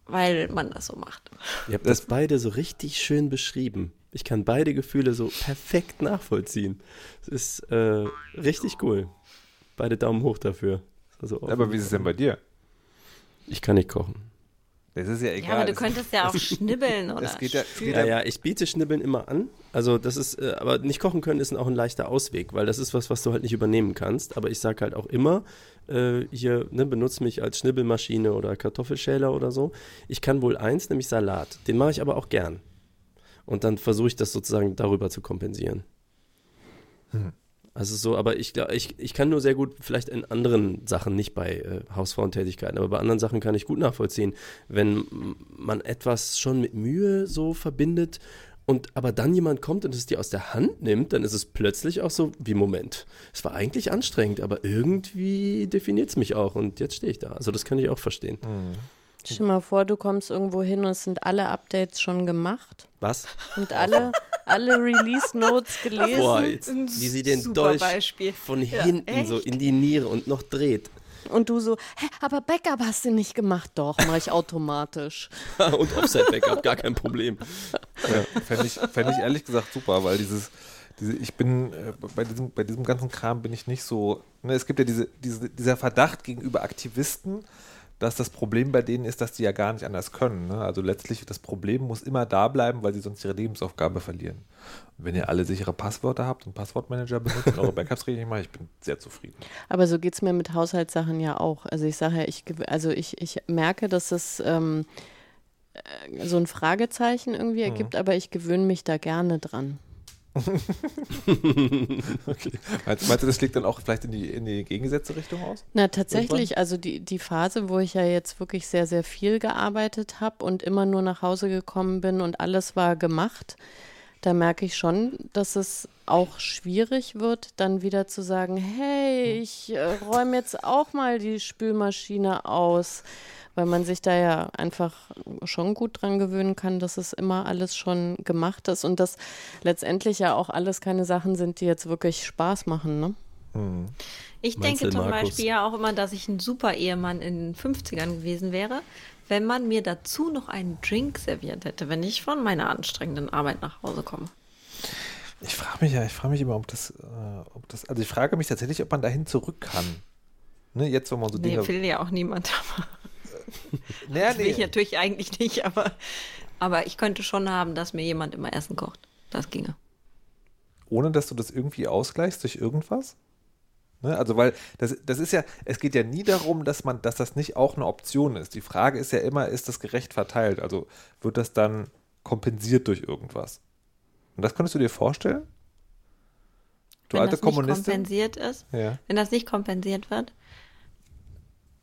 weil man das so macht. Ihr habt das beide so richtig schön beschrieben. Ich kann beide Gefühle so perfekt nachvollziehen. Es ist äh, richtig cool. Beide Daumen hoch dafür. Also Aber wie ist es denn bei dir? Ich kann nicht kochen. Das ist ja egal. Ja, aber du Es- könntest ja auch schnibbeln oder es geht ja- geht Ja, ja, ich biete Schnibbeln immer an. Also das ist, äh, aber nicht kochen können ist auch ein leichter Ausweg, weil das ist was, was du halt nicht übernehmen kannst. Aber ich sage halt auch immer, äh, hier, ne, benutze mich als Schnibbelmaschine oder Kartoffelschäler oder so. Ich kann wohl eins, nämlich Salat. Den mache ich aber auch gern. Und dann versuche ich das sozusagen darüber zu kompensieren. Also so, aber ich, glaub, ich, ich kann nur sehr gut, vielleicht in anderen Sachen, nicht bei äh, Hausfrauentätigkeiten, aber bei anderen Sachen kann ich gut nachvollziehen, wenn man etwas schon mit Mühe so verbindet und aber dann jemand kommt und es dir aus der Hand nimmt, dann ist es plötzlich auch so wie Moment. Es war eigentlich anstrengend, aber irgendwie definiert es mich auch und jetzt stehe ich da. Also das kann ich auch verstehen. Stell dir mal vor, du kommst irgendwo hin und es sind alle Updates schon gemacht Was? und alle, alle Release-Notes gelesen. Boah, jetzt, wie sie den super Dolch Beispiel. von Ja, hinten so echt? in die Niere und noch dreht. Und du so, hä, aber Backup hast du nicht gemacht. Doch, mache ich automatisch. und Offside-Backup, gar kein Problem. Ja, fände ich, fänd ich ehrlich gesagt super, weil dieses, diese, ich bin, äh, bei, diesem, bei diesem ganzen Kram bin ich nicht so, ne, es gibt ja diese, diese, dieser Verdacht gegenüber Aktivisten, dass das Problem bei denen ist, dass die ja gar nicht anders können. Ne? Also letztlich, das Problem muss immer da bleiben, weil sie sonst ihre Lebensaufgabe verlieren. Und wenn ihr alle sichere Passwörter habt und Passwortmanager benutzt und eure Backups richtig macht, ich bin sehr zufrieden. Aber so geht es mir mit Haushaltssachen ja auch. Also ich sage ja, ich, also ich, ich merke, dass es ähm, äh, so ein Fragezeichen irgendwie ergibt, aber ich gewöhne mich da gerne dran. Okay. Meinst, meinst du, das schlägt dann auch vielleicht in die, in die gegengesetzte Richtung aus? Na, tatsächlich, also die, die Phase, wo ich ja jetzt wirklich sehr, sehr viel gearbeitet habe und immer nur nach Hause gekommen bin und alles war gemacht, da merke ich schon, dass es auch schwierig wird, dann wieder zu sagen, hey, ich äh, räume jetzt auch mal die Spülmaschine aus, weil man sich da ja einfach schon gut dran gewöhnen kann, dass es immer alles schon gemacht ist und dass letztendlich ja auch alles keine Sachen sind, die jetzt wirklich Spaß machen, ne? Ich Meinst denke zum Markus? Beispiel ja auch immer, dass ich ein super Ehemann in den 50ern gewesen wäre, wenn man mir dazu noch einen Drink serviert hätte, wenn ich von meiner anstrengenden Arbeit nach Hause komme. Ich frage mich ja, ich frage mich immer, ob das, äh, ob das, also ich frage mich tatsächlich, ob man dahin zurück kann. Ne, jetzt, wenn man so Nee, Dinge. will ja auch niemand. Aber naja, das will ich natürlich eigentlich nicht, aber, aber ich könnte schon haben, dass mir jemand immer Essen kocht. Das ginge. ohne dass du das irgendwie ausgleichst durch irgendwas? Ne, also, weil das, das ist ja, es geht ja nie darum, dass man, dass das nicht auch eine Option ist. Die Frage ist ja immer, ist das gerecht verteilt? Also wird das dann kompensiert durch irgendwas? Und das könntest du dir vorstellen? Du wenn alte das nicht Kommunistin? kompensiert ist, Ja. wenn das nicht kompensiert wird.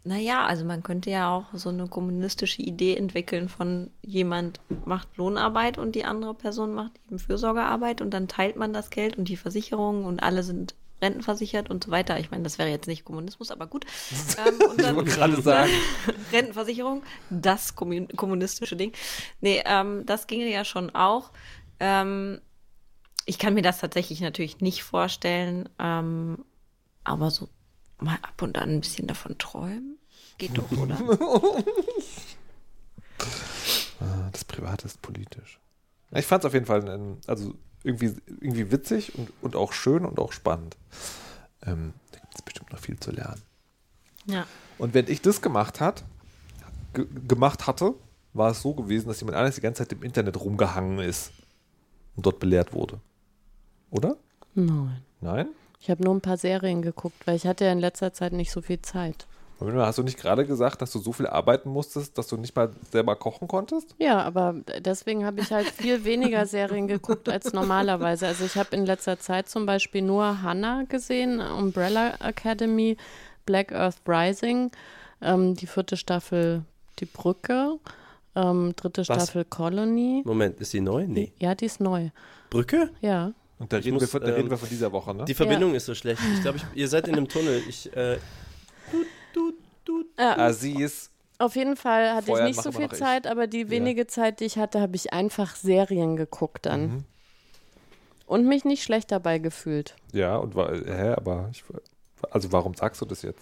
Naja, also man könnte ja auch so eine kommunistische Idee entwickeln von jemand macht Lohnarbeit und die andere Person macht eben Fürsorgearbeit und dann teilt man das Geld und die Versicherungen und alle sind rentenversichert und so weiter. Ich meine, das wäre jetzt nicht Kommunismus, aber gut. Ähm, und dann, wollte gerade sagen. Rentenversicherung, das kommun- kommunistische Ding. Nee, ähm, das ginge ja schon auch. Ähm, ich kann mir das tatsächlich natürlich nicht vorstellen, ähm, aber so mal ab und an ein bisschen davon träumen. Geht doch, oder? Ah, Das Private ist politisch. Ich fand es auf jeden Fall also irgendwie, irgendwie witzig und, und auch schön und auch spannend. Ähm, da gibt es bestimmt noch viel zu lernen. ja. Und wenn ich das gemacht hat, ge gemacht hatte, war es so gewesen, dass jemand anderes die ganze Zeit im Internet rumgehangen ist und dort belehrt wurde. Oder? Nein. Nein? Ich habe nur ein paar Serien geguckt, weil ich hatte ja in letzter Zeit nicht so viel Zeit. Hast du nicht gerade gesagt, dass du so viel arbeiten musstest, dass du nicht mal selber kochen konntest? Ja, aber deswegen habe ich halt viel weniger Serien geguckt als normalerweise. Also ich habe in letzter Zeit zum Beispiel nur Hannah gesehen, Umbrella Academy, Black Earth Rising, ähm, die vierte Staffel Die Brücke, ähm, dritte Staffel Colony. Moment, ist die neu? Nee. Ja, die ist neu. Brücke? Ja. Und da, reden, muss, wir, von, da ähm, reden wir von dieser Woche, ne? Die Verbindung ist so schlecht. Ich glaube, ihr seid in einem Tunnel. Ich, äh, Ah, sie ist. Auf jeden Fall hatte ich nicht so viel noch ich. Zeit, aber die wenige Zeit, die ich hatte, habe ich einfach Serien geguckt dann. Mhm. Und mich nicht schlecht dabei gefühlt. Ja, und war, hä, aber ich, also warum sagst du das jetzt?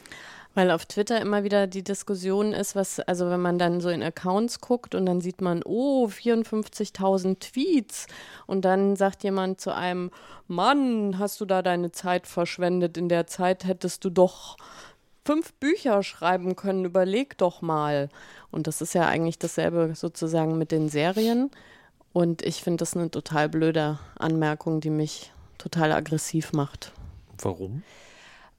Weil auf Twitter immer wieder die Diskussion ist, was, also wenn man dann so in Accounts guckt und dann sieht man, oh, 54.000 Tweets und dann sagt jemand zu einem, Mann, hast du da deine Zeit verschwendet? In der Zeit hättest du doch fünf Bücher schreiben können, überleg doch mal. Und das ist ja eigentlich dasselbe sozusagen mit den Serien. Und ich finde das eine total blöde Anmerkung, die mich total aggressiv macht. Warum?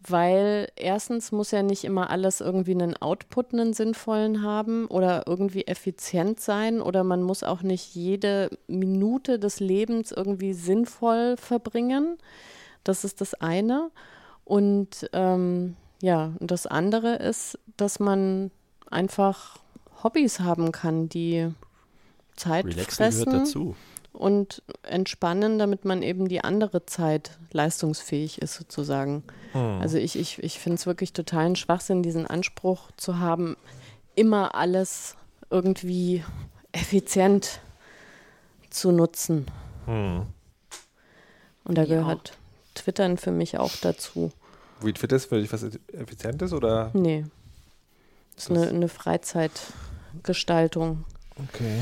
weil erstens muss ja nicht immer alles irgendwie einen Output, einen sinnvollen haben oder irgendwie effizient sein oder man muss auch nicht jede Minute des Lebens irgendwie sinnvoll verbringen. Das ist das eine. Und ähm, ja, das andere ist, dass man einfach Hobbys haben kann, die Zeit Relaxen fressen. gehört dazu und entspannen, damit man eben die andere Zeit leistungsfähig ist, sozusagen. Hm. Also ich, ich, ich finde es wirklich totalen Schwachsinn, diesen Anspruch zu haben, immer alles irgendwie effizient zu nutzen. Hm. Und da ja. gehört Twittern für mich auch dazu. Wie Twitter ist für dich was Effizientes oder? Nee. Das ist eine, eine Freizeitgestaltung. Okay.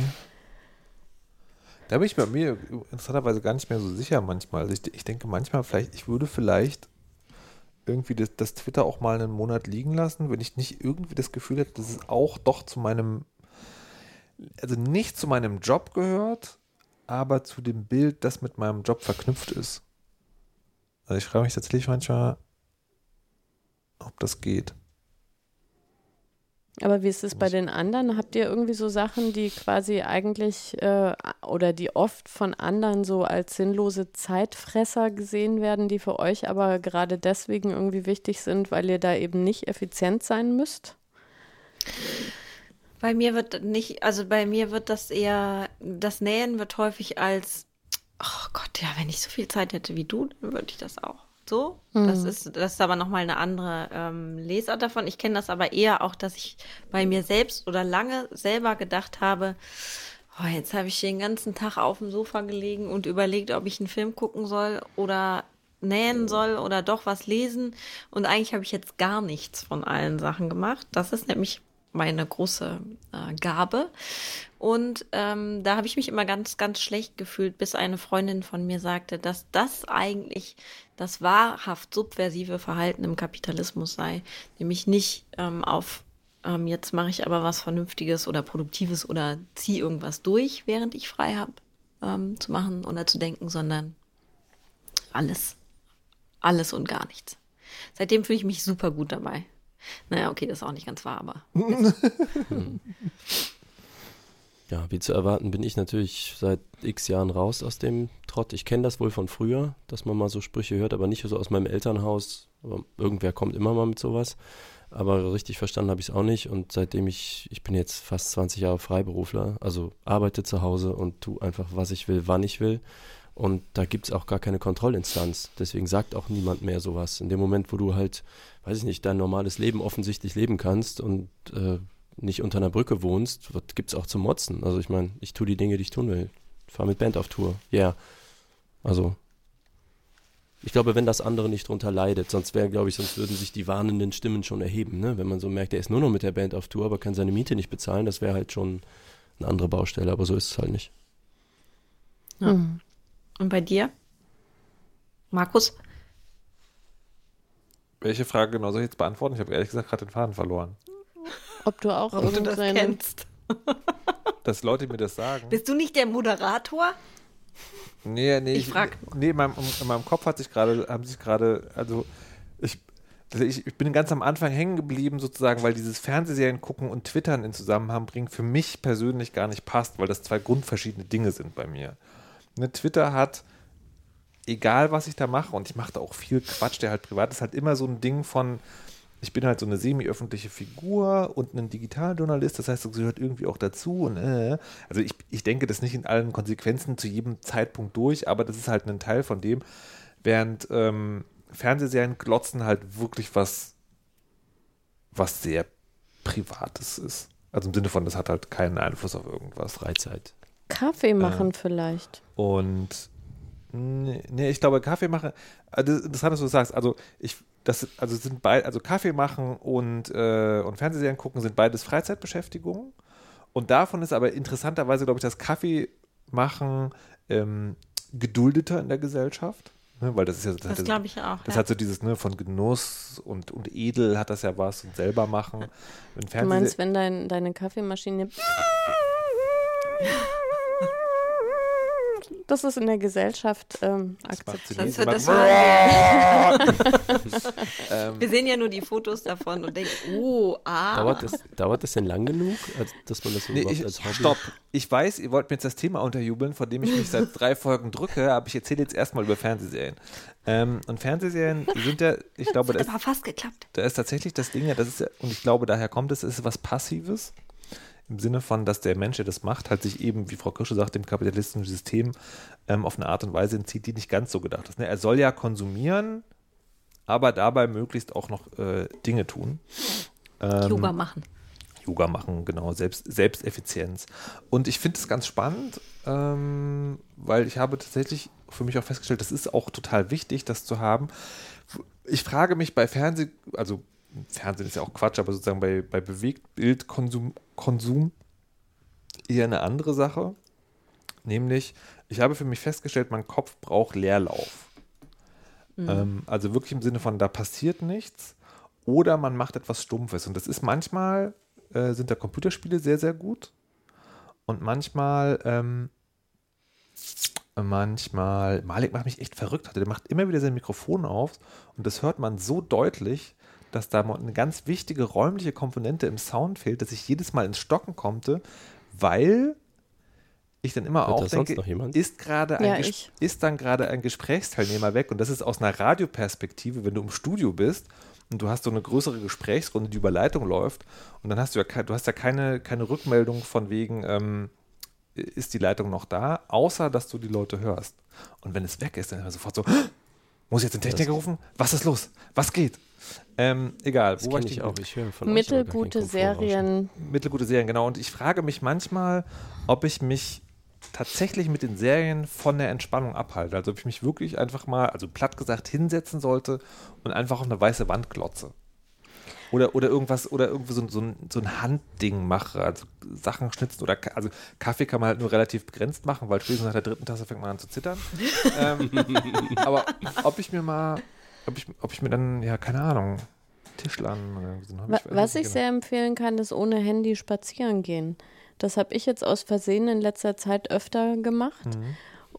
Da bin ich bei mir interessanterweise gar nicht mehr so sicher manchmal. Also ich, ich denke manchmal vielleicht, ich würde vielleicht irgendwie das, das, Twitter auch mal einen Monat liegen lassen, wenn ich nicht irgendwie das Gefühl hätte, dass es auch doch zu meinem, also nicht zu meinem Job gehört, aber zu dem Bild, das mit meinem Job verknüpft ist. Also ich frage mich tatsächlich manchmal, ob das geht. Aber wie ist es bei den anderen? Habt ihr irgendwie so Sachen, die quasi eigentlich äh, oder die oft von anderen so als sinnlose Zeitfresser gesehen werden, die für euch aber gerade deswegen irgendwie wichtig sind, weil ihr da eben nicht effizient sein müsst? Bei mir wird nicht, also bei mir wird das eher, das Nähen wird häufig als, oh Gott, ja, wenn ich so viel Zeit hätte wie du, dann würde ich das auch. So, mhm. das ist das ist aber nochmal eine andere ähm, Lesart davon. Ich kenne das aber eher auch, dass ich bei mir selbst oder lange selber gedacht habe, oh, jetzt habe ich den ganzen Tag auf dem Sofa gelegen und überlegt, ob ich einen Film gucken soll oder nähen soll oder doch was lesen. Und eigentlich habe ich jetzt gar nichts von allen Sachen gemacht. Das ist nämlich meine große äh, Gabe. Und ähm, da habe ich mich immer ganz, ganz schlecht gefühlt, bis eine Freundin von mir sagte, dass das eigentlich das wahrhaft subversive Verhalten im Kapitalismus sei. Nämlich nicht ähm, auf, ähm, jetzt mache ich aber was Vernünftiges oder Produktives oder ziehe irgendwas durch, während ich frei habe, ähm, zu machen oder zu denken, sondern alles. Alles und gar nichts. Seitdem fühle ich mich super gut dabei. Naja, okay, das ist auch nicht ganz wahr, aber. Ja, wie zu erwarten, bin ich natürlich seit x Jahren raus aus dem Trott. Ich kenne das wohl von früher, dass man mal so Sprüche hört, aber nicht so aus meinem Elternhaus. Irgendwer kommt immer mal mit sowas. Aber richtig verstanden habe ich es auch nicht. Und seitdem ich, ich bin jetzt fast 20 Jahre Freiberufler, also arbeite zu Hause und tue einfach, was ich will, wann ich will. Und da gibt es auch gar keine Kontrollinstanz. Deswegen sagt auch niemand mehr sowas. In dem Moment, wo du halt, weiß ich nicht, dein normales Leben offensichtlich leben kannst und äh, nicht unter einer Brücke wohnst, gibt es auch zu motzen. Also ich meine, ich tue die Dinge, die ich tun will. Ich fahre mit Band auf Tour. Ja. Yeah. Also ich glaube, wenn das andere nicht drunter leidet, sonst wäre, glaube ich, sonst würden sich die warnenden Stimmen schon erheben, ne? Wenn man so merkt, er ist nur noch mit der Band auf Tour, aber kann seine Miete nicht bezahlen, das wäre halt schon eine andere Baustelle, aber so ist es halt nicht. Ja. Mhm. Und bei dir? Markus? Welche Frage genau soll ich jetzt beantworten? Ich habe ehrlich gesagt gerade den Faden verloren. Ob du auch Ob du das kennst. Dass Leute mir das sagen. Bist du nicht der Moderator? Nee, nee. Ich, ich frag. Nee, in meinem, in meinem Kopf hat sich gerade, haben sich gerade, also ich, ich, ich bin ganz am Anfang hängen geblieben, sozusagen, weil dieses Fernsehserien gucken und Twittern in Zusammenhang bringen für mich persönlich gar nicht passt, weil das zwei grundverschiedene Dinge sind bei mir. Ne, Twitter hat, egal was ich da mache, und ich mache da auch viel Quatsch, der halt privat ist, halt immer so ein Ding von, ich bin halt so eine semi-öffentliche Figur und ein Digitaljournalist, das heißt, das gehört irgendwie auch dazu. Und, äh, also ich, ich denke das nicht in allen Konsequenzen zu jedem Zeitpunkt durch, aber das ist halt ein Teil von dem, während ähm, Fernsehserien glotzen halt wirklich was, was sehr Privates ist. Also im Sinne von, das hat halt keinen Einfluss auf irgendwas. Freizeit. Kaffee machen äh, vielleicht. Und nee, ich glaube, Kaffee machen, also interessant, dass du sagst, also ich das also sind beide, also Kaffee machen und, äh, und Fernsehserien gucken sind beides Freizeitbeschäftigungen. Und davon ist aber interessanterweise, glaube ich, das Kaffee machen ähm, geduldeter in der Gesellschaft. Ne, weil das ist ja Das glaube ich auch. das ja. hat so dieses, ne, von Genuss und, und edel hat das ja was und selber machen. Wenn Du meinst, wenn dein, deine Kaffeemaschine. Das ist in der Gesellschaft ähm, akzeptiert. Das Chinesen wird das ähm, Wir sehen ja nur die Fotos davon und denken, oh, ah. Dauert das, dauert das denn lang genug, als, dass man das Nee, überhaupt ich, als Hobby stopp. Ich weiß, ihr wollt mir jetzt das Thema unterjubeln, von dem ich mich seit drei Folgen drücke, aber ich erzähle jetzt erstmal über Fernsehserien. Ähm, und Fernsehserien sind ja, ich glaube, das hat aber fast geklappt. da ist tatsächlich das Ding ja, das ist ja, und ich glaube, daher kommt es, es ist was Passives. Im Sinne von, dass der Mensch, der das macht, halt sich eben, wie Frau Kirsche sagt, dem kapitalistischen System ähm, auf eine Art und Weise entzieht, die nicht ganz so gedacht ist. Ne? Er soll ja konsumieren, aber dabei möglichst auch noch äh, Dinge tun. Ähm, Yoga machen. Yoga machen, genau, Selbst, Selbsteffizienz. Und ich finde es ganz spannend, ähm, weil ich habe tatsächlich für mich auch festgestellt, das ist auch total wichtig, das zu haben. Ich frage mich bei Fernseh, also Fernsehen ist ja auch Quatsch, aber sozusagen bei, bei Bewegtbildkonsum Konsum eher eine andere Sache. Nämlich, ich habe für mich festgestellt, mein Kopf braucht Leerlauf. Ähm, also wirklich im Sinne von, da passiert nichts oder man macht etwas Stumpfes. Und das ist manchmal, äh, sind da Computerspiele sehr, sehr gut. Und manchmal, ähm, manchmal, Malik macht mich echt verrückt. Der macht immer wieder sein Mikrofon auf und das hört man so deutlich, dass da mal eine ganz wichtige räumliche Komponente im Sound fehlt, dass ich jedes Mal ins Stocken konnte, weil ich dann immer Hört auch denke, noch jemand? ist gerade ein Ja, ist dann gerade ein Gesprächsteilnehmer weg und das ist aus einer Radioperspektive, wenn du im Studio bist und du hast so eine größere Gesprächsrunde, die über Leitung läuft und dann hast du ja, du hast ja keine, keine Rückmeldung von wegen, ähm, ist die Leitung noch da, außer dass du die Leute hörst. Und wenn es weg ist, dann ist man sofort so, muss ich jetzt den Techniker rufen? Was ist los? Was geht? Ähm, egal, Das wo war kenne ich ich auch. Ich höre von Mittelgute. Serien. mittelgute Serien, genau. Und ich frage mich manchmal, ob ich mich tatsächlich mit den Serien von der Entspannung abhalte. Also ob ich mich wirklich einfach mal, also platt gesagt, hinsetzen sollte und einfach auf eine weiße Wand glotze. Oder, oder irgendwas, oder irgendwie so, ein- so, ein, so ein Handding mache, also Sachen schnitzen oder also Kaffee kann man halt nur relativ begrenzt machen, weil spätestens nach der dritten Tasse fängt man an zu zittern. ähm, aber ob ich mir mal, ob ich, ob ich mir dann, ja, keine Ahnung, Tischlern so ein Hobby- Wa- weiß Was ich genau. sehr empfehlen kann, ist ohne Handy spazieren gehen. Das habe ich jetzt aus Versehen in letzter Zeit öfter gemacht Mhm.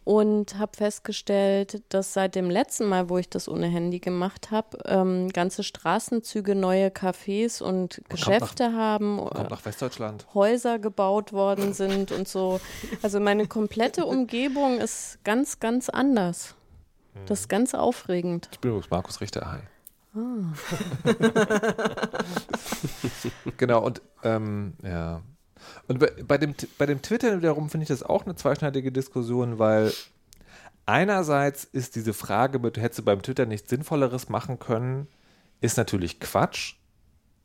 Und habe festgestellt, dass seit dem letzten Mal, wo ich das ohne Handy gemacht habe, ähm, ganze Straßenzüge neue Cafés und Geschäfte haben, Kommt äh, nach Westdeutschland. Häuser gebaut worden sind und so. Also meine komplette Umgebung ist ganz, ganz anders. Das ist ganz aufregend. Ich bin übrigens Markus Richter. Hi. genau, und ähm, ja. Und bei, bei, dem, bei dem Twitter wiederum finde ich das auch eine zweischneidige Diskussion, weil einerseits ist diese Frage mit, hättest du beim Twitter nichts Sinnvolleres machen können, ist natürlich Quatsch.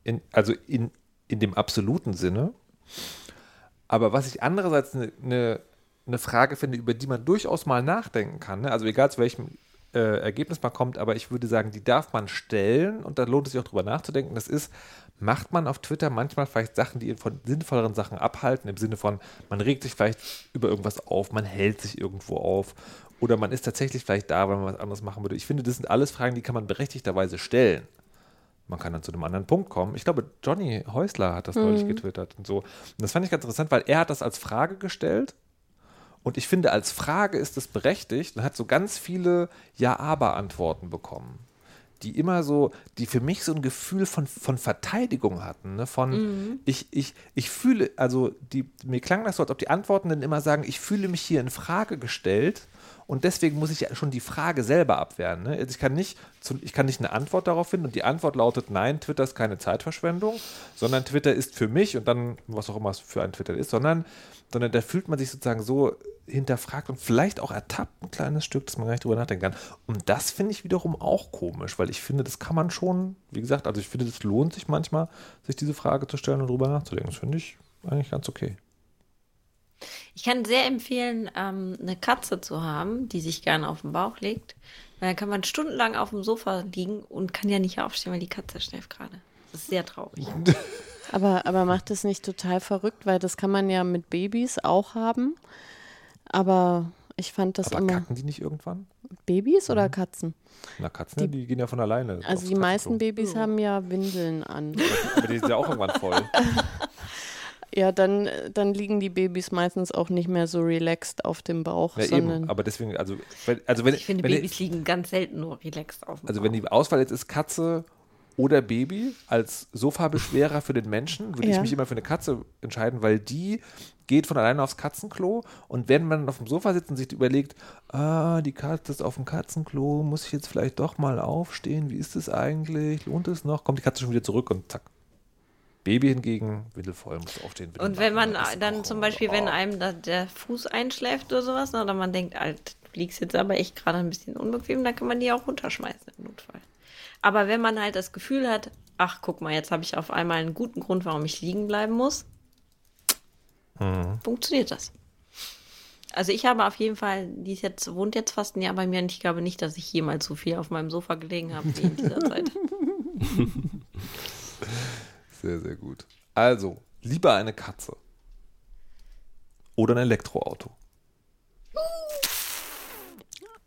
In, also in, in dem absoluten Sinne. Aber was ich andererseits eine ne, ne Frage finde, über die man durchaus mal nachdenken kann, ne? also egal zu welchem äh, Ergebnis man kommt, aber ich würde sagen, die darf man stellen und da lohnt es sich auch drüber nachzudenken. Das ist, macht man auf Twitter manchmal vielleicht Sachen, die ihn von sinnvolleren Sachen abhalten, im Sinne von, man regt sich vielleicht über irgendwas auf, man hält sich irgendwo auf oder man ist tatsächlich vielleicht da, weil man was anderes machen würde. Ich finde, das sind alles Fragen, die kann man berechtigterweise stellen. Man kann dann zu einem anderen Punkt kommen. Ich glaube, Johnny Häusler hat das neulich getwittert und so. Und das fand ich ganz interessant, weil er hat das als Frage gestellt. Und ich finde, als Frage ist es berechtigt und hat so ganz viele Ja-Aber-Antworten bekommen, die immer so, die für mich so ein Gefühl von, von Verteidigung hatten. Ne? Von, ich, ich, ich fühle, also die, mir klang das so, als ob die Antworten dann immer sagen, ich fühle mich hier in Frage gestellt und deswegen muss ich ja schon die Frage selber abwehren. Ne? Also ich, kann nicht, ich kann nicht eine Antwort darauf finden und die Antwort lautet, nein, Twitter ist keine Zeitverschwendung, sondern Twitter ist für mich und dann, was auch immer es für ein Twitter ist, sondern, sondern da fühlt man sich sozusagen so hinterfragt und vielleicht auch ertappt, ein kleines Stück, dass man gar nicht drüber nachdenken kann. Und das finde ich wiederum auch komisch, weil ich finde, das kann man schon, wie gesagt, also ich finde, es lohnt sich manchmal, sich diese Frage zu stellen und drüber nachzudenken. Das finde ich eigentlich ganz okay. Ich kann sehr empfehlen, ähm, eine Katze zu haben, die sich gerne auf den Bauch legt, Weil dann kann man stundenlang auf dem Sofa liegen und kann ja nicht aufstehen, weil die Katze schläft gerade. Das ist sehr traurig. Aber, aber macht es nicht total verrückt, weil das kann man ja mit Babys auch haben. Aber ich fand das Aber immer. kacken die nicht irgendwann? Babys oder Katzen? Na, Katzen, die, die gehen ja von alleine. Also die meisten. Babys haben ja Windeln an. Aber die sind ja auch irgendwann voll. Ja, dann, dann liegen die Babys meistens auch nicht mehr so relaxed auf dem Bauch, Ja, sondern eben. Aber deswegen, also, wenn, also wenn, Ich finde, wenn Babys liegen ganz selten nur relaxed auf dem Also Bauch. wenn die Auswahl jetzt ist Katze oder Baby als Sofabeschwerer für den Menschen, würde ich Ja. mich immer für eine Katze entscheiden, weil die geht von alleine aufs Katzenklo und wenn man auf dem Sofa sitzt und sich überlegt, ah, die Katze ist auf dem Katzenklo, muss ich jetzt vielleicht doch mal aufstehen, wie ist es eigentlich, lohnt es noch, kommt die Katze schon wieder zurück und zack. Baby hingegen, windelvoll, muss aufstehen. Windeln Und wenn man dann zum Beispiel, wenn einem der Fuß einschläft oder sowas, ne, oder man denkt, alt, du liegst jetzt aber echt gerade ein bisschen unbequem, dann kann man die auch runterschmeißen im Notfall. Aber wenn man halt das Gefühl hat, ach guck mal, jetzt habe ich auf einmal einen guten Grund, warum ich liegen bleiben muss, Mhm. funktioniert das. Also ich habe auf jeden Fall, die ist jetzt, wohnt jetzt fast ein Jahr bei mir und ich glaube nicht, dass ich jemals so viel auf meinem Sofa gelegen habe wie in dieser Zeit. Sehr, sehr gut. Also, lieber eine Katze oder ein Elektroauto.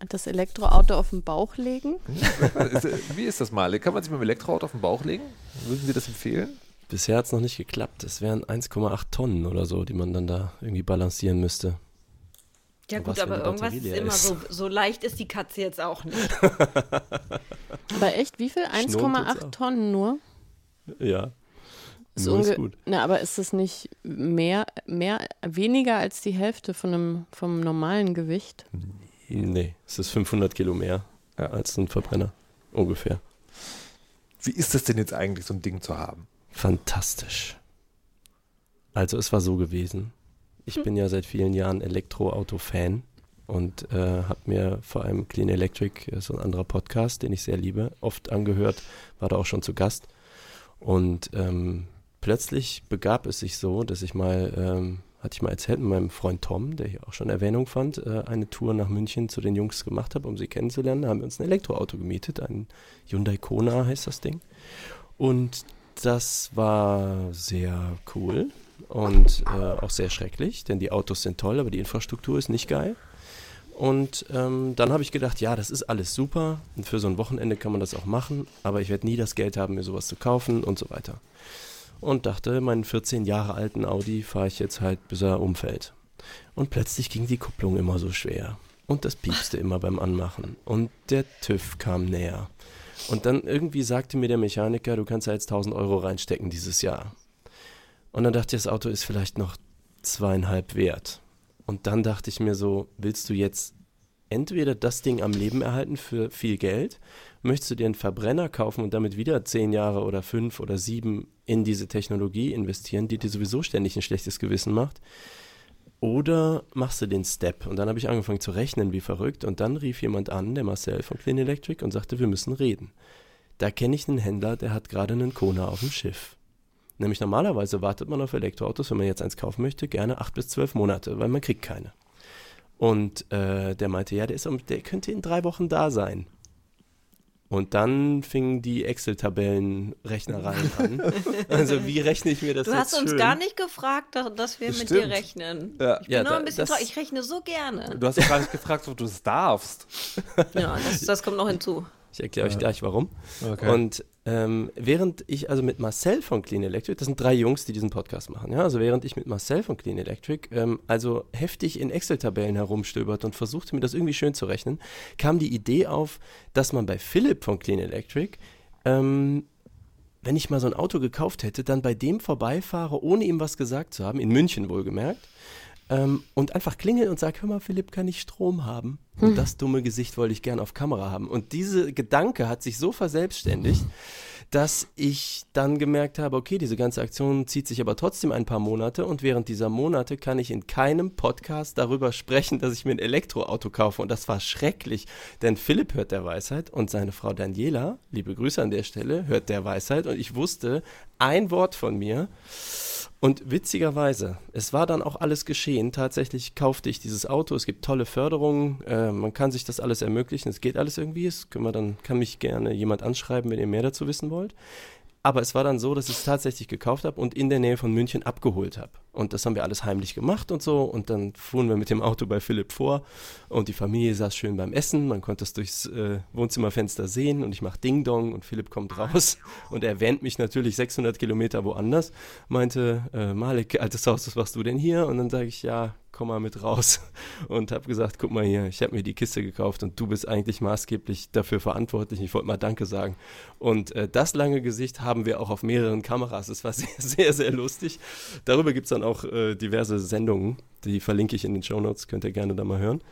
das Elektroauto auf den Bauch legen. Wie ist das mal? Kann man sich mit dem Elektroauto auf den Bauch legen? Würden Sie das empfehlen? Bisher hat es noch nicht geklappt. Es wären 1,8 Tonnen oder so, die man dann da irgendwie balancieren müsste. Ja gut, aber irgendwas ist immer ist? so, so leicht ist die Katze jetzt auch nicht. Aber echt, wie viel? Schnurrt jetzt 1,8 auch. Tonnen nur? Ja. Ist Nur ist gut. Na, aber ist das nicht mehr, mehr, weniger als die Hälfte von einem, vom normalen Gewicht? Nee, es ist 500 Kilo mehr als ein Verbrenner. Ungefähr. Wie ist das denn jetzt eigentlich, so ein Ding zu haben? Fantastisch. Also es war so gewesen. Ich bin ja seit vielen Jahren Elektroauto-Fan und äh, habe mir vor allem Clean Electric, äh, so ein anderer Podcast, den ich sehr liebe, oft angehört, war da auch schon zu Gast. Und ähm, plötzlich begab es sich so, dass ich mal, ähm, hatte ich mal erzählt mit meinem Freund Tom, der hier auch schon Erwähnung fand, äh, eine Tour nach München zu den Jungs gemacht habe, um sie kennenzulernen. Da haben wir uns ein Elektroauto gemietet, ein Hyundai Kona heißt das Ding. Und das war sehr cool und äh, auch sehr schrecklich, denn die Autos sind toll, aber die Infrastruktur ist nicht geil. Und ähm, dann habe ich gedacht, ja, das ist alles super und für so ein Wochenende kann man das auch machen, aber ich werde nie das Geld haben, mir sowas zu kaufen und so weiter. Und dachte, meinen 14 Jahre alten Audi fahre ich jetzt halt, bis er umfällt. Und plötzlich ging die Kupplung immer so schwer. Und das piepste immer beim Anmachen. Und der TÜV kam näher. Und dann irgendwie sagte mir der Mechaniker, du kannst ja jetzt 1000 Euro reinstecken dieses Jahr. Und dann dachte ich, das Auto ist vielleicht noch zweieinhalb wert. Und dann dachte ich mir so, willst du jetzt entweder das Ding am Leben erhalten für viel Geld, möchtest du dir einen Verbrenner kaufen und damit wieder zehn Jahre oder fünf oder sieben in diese Technologie investieren, die dir sowieso ständig ein schlechtes Gewissen macht, oder machst du den Step? Und dann habe ich angefangen zu rechnen wie verrückt und dann rief jemand an, der Marcel von Clean Electric und sagte, wir müssen reden. Da kenne ich einen Händler, der hat gerade einen Kona auf dem Schiff. Nämlich normalerweise wartet man auf Elektroautos, wenn man jetzt eins kaufen möchte, gerne acht bis zwölf Monate, weil man kriegt keine. Und äh, der meinte, ja, der, ist, der könnte in drei Wochen da sein. Und dann fingen die Excel-Tabellen-Rechnereien an. Also wie rechne ich mir das Du jetzt hast uns schön? gar nicht gefragt, dass- wir Das mit stimmt. dir rechnen. Ja. Ich bin Ja, nur da- ein bisschen traurig. Ich rechne so gerne. Du hast gar nicht gefragt, ob du es darfst. Ja, das, das kommt noch hinzu. Ich erkläre euch gleich warum. Okay. Und ähm, während ich also mit Marcel von Clean Electric, das sind drei Jungs, die diesen Podcast machen, ja, also während ich mit Marcel von Clean Electric ähm, also heftig in Excel-Tabellen herumstöbert und versuchte mir das irgendwie schön zu rechnen, kam die Idee auf, dass man bei Philipp von Clean Electric ähm, wenn ich mal so ein Auto gekauft hätte, dann bei dem vorbeifahre, ohne ihm was gesagt zu haben, in München wohlgemerkt, ähm, und einfach klingel und sag, hör mal, Philipp, kann ich Strom haben? Und das dumme Gesicht wollte ich gern auf Kamera haben. Und diese Gedanke hat sich so verselbstständigt, dass ich dann gemerkt habe, okay, diese ganze Aktion zieht sich aber trotzdem ein paar Monate und während dieser Monate kann ich in keinem Podcast darüber sprechen, dass ich mir ein Elektroauto kaufe. Und das war schrecklich, denn Philipp hört der Weisheit und seine Frau Daniela, liebe Grüße an der Stelle, hört der Weisheit und ich wusste ein Wort von mir Und witzigerweise, es war dann auch alles geschehen. Tatsächlich kaufte ich dieses Auto. Es gibt tolle Förderungen. Äh, man kann sich das alles ermöglichen. Es geht alles irgendwie. Es können wir dann, kann mich gerne jemand anschreiben, wenn ihr mehr dazu wissen wollt. Aber es war dann so, dass ich es tatsächlich gekauft habe und in der Nähe von München abgeholt habe. Und das haben wir alles heimlich gemacht und so. Und dann fuhren wir mit dem Auto bei Philipp vor und die Familie saß schön beim Essen. Man konnte es durchs äh, Wohnzimmerfenster sehen und ich mache Ding Dong und Philipp kommt raus und er erwähnt mich natürlich 600 Kilometer woanders. Meinte, äh, Malik, altes Haus, was machst du denn hier? Und dann sage ich, ja, komm mal mit raus und habe gesagt, guck mal hier, ich habe mir die Kiste gekauft und du bist eigentlich maßgeblich dafür verantwortlich. Ich wollte mal Danke sagen. Und äh, das lange Gesicht haben wir auch auf mehreren Kameras. Es war sehr, sehr, sehr lustig. Darüber gibt es dann auch äh, diverse Sendungen, die verlinke ich in den Show Notes, könnt ihr gerne da mal hören.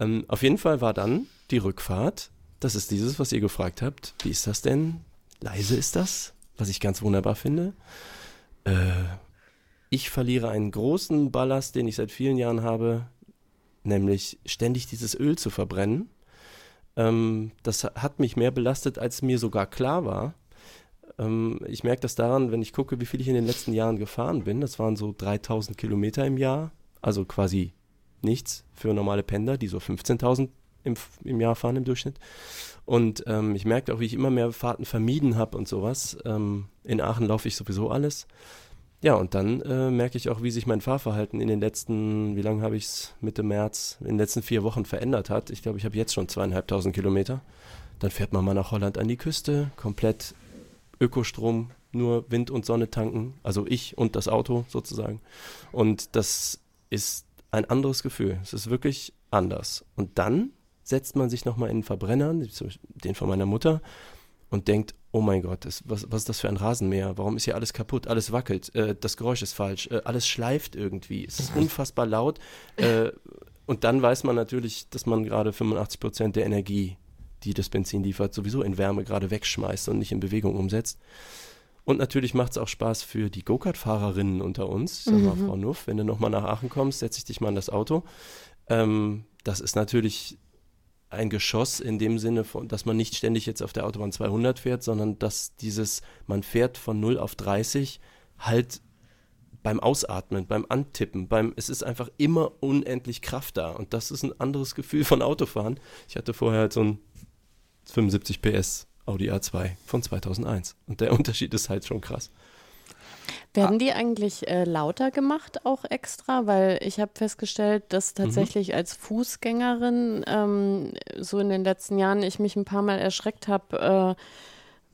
Ähm, auf jeden Fall war dann die Rückfahrt. Das ist dieses, was ihr gefragt habt. Wie ist das denn? Leise ist das, was ich ganz wunderbar finde. Äh, ich verliere einen großen Ballast, den ich seit vielen Jahren habe, nämlich ständig dieses Öl zu verbrennen. Ähm, das hat mich mehr belastet, als mir sogar klar war. Ähm, ich merke das daran, wenn ich gucke, wie viel ich in den letzten Jahren gefahren bin. Das waren so 3000 Kilometer im Jahr, also quasi nichts für normale Pendler, die so 15.000 im, im Jahr fahren im Durchschnitt. Und ähm, ich merke auch, wie ich immer mehr Fahrten vermieden habe und sowas. Ähm, in Aachen laufe ich sowieso alles. Ja, und dann äh, merke ich auch, wie sich mein Fahrverhalten in den letzten, wie lange habe ich es, Mitte März, in den letzten vier Wochen verändert hat. Ich glaube, ich habe jetzt schon zweieinhalbtausend Kilometer. Dann fährt man mal nach Holland an die Küste, komplett Ökostrom, nur Wind und Sonne tanken. Also ich und das Auto sozusagen. Und das ist ein anderes Gefühl. Es ist wirklich anders. Und dann setzt man sich nochmal in den Verbrenner, den von meiner Mutter, und denkt, oh mein Gott, das, was, was ist das für ein Rasenmäher? Warum ist hier alles kaputt? Alles wackelt, äh, das Geräusch ist falsch, äh, alles schleift irgendwie, es ist unfassbar laut. Äh, und dann weiß man natürlich, dass man gerade 85 Prozent der Energie, die das Benzin liefert, sowieso in Wärme gerade wegschmeißt und nicht in Bewegung umsetzt. Und natürlich macht es auch Spaß für die Go-Kart-Fahrerinnen unter uns. Sag mal, mhm. Frau Nuff, wenn du nochmal nach Aachen kommst, setze ich dich mal in das Auto. Ähm, das ist natürlich ein Geschoss in dem Sinne, von, dass man nicht ständig jetzt auf der Autobahn 200 fährt, sondern dass dieses, man fährt von 0 auf 30 halt beim Ausatmen, beim Antippen, beim, es ist einfach immer unendlich Kraft da und das ist ein anderes Gefühl von Autofahren. Ich hatte vorher halt so ein 75 PS Audi A2 von 2001 und der Unterschied ist halt schon krass. Werden die eigentlich äh, lauter gemacht, auch extra? Weil ich habe festgestellt, dass mhm. tatsächlich mhm. als Fußgängerin ähm, so in den letzten Jahren ich mich ein paar Mal erschreckt habe, äh,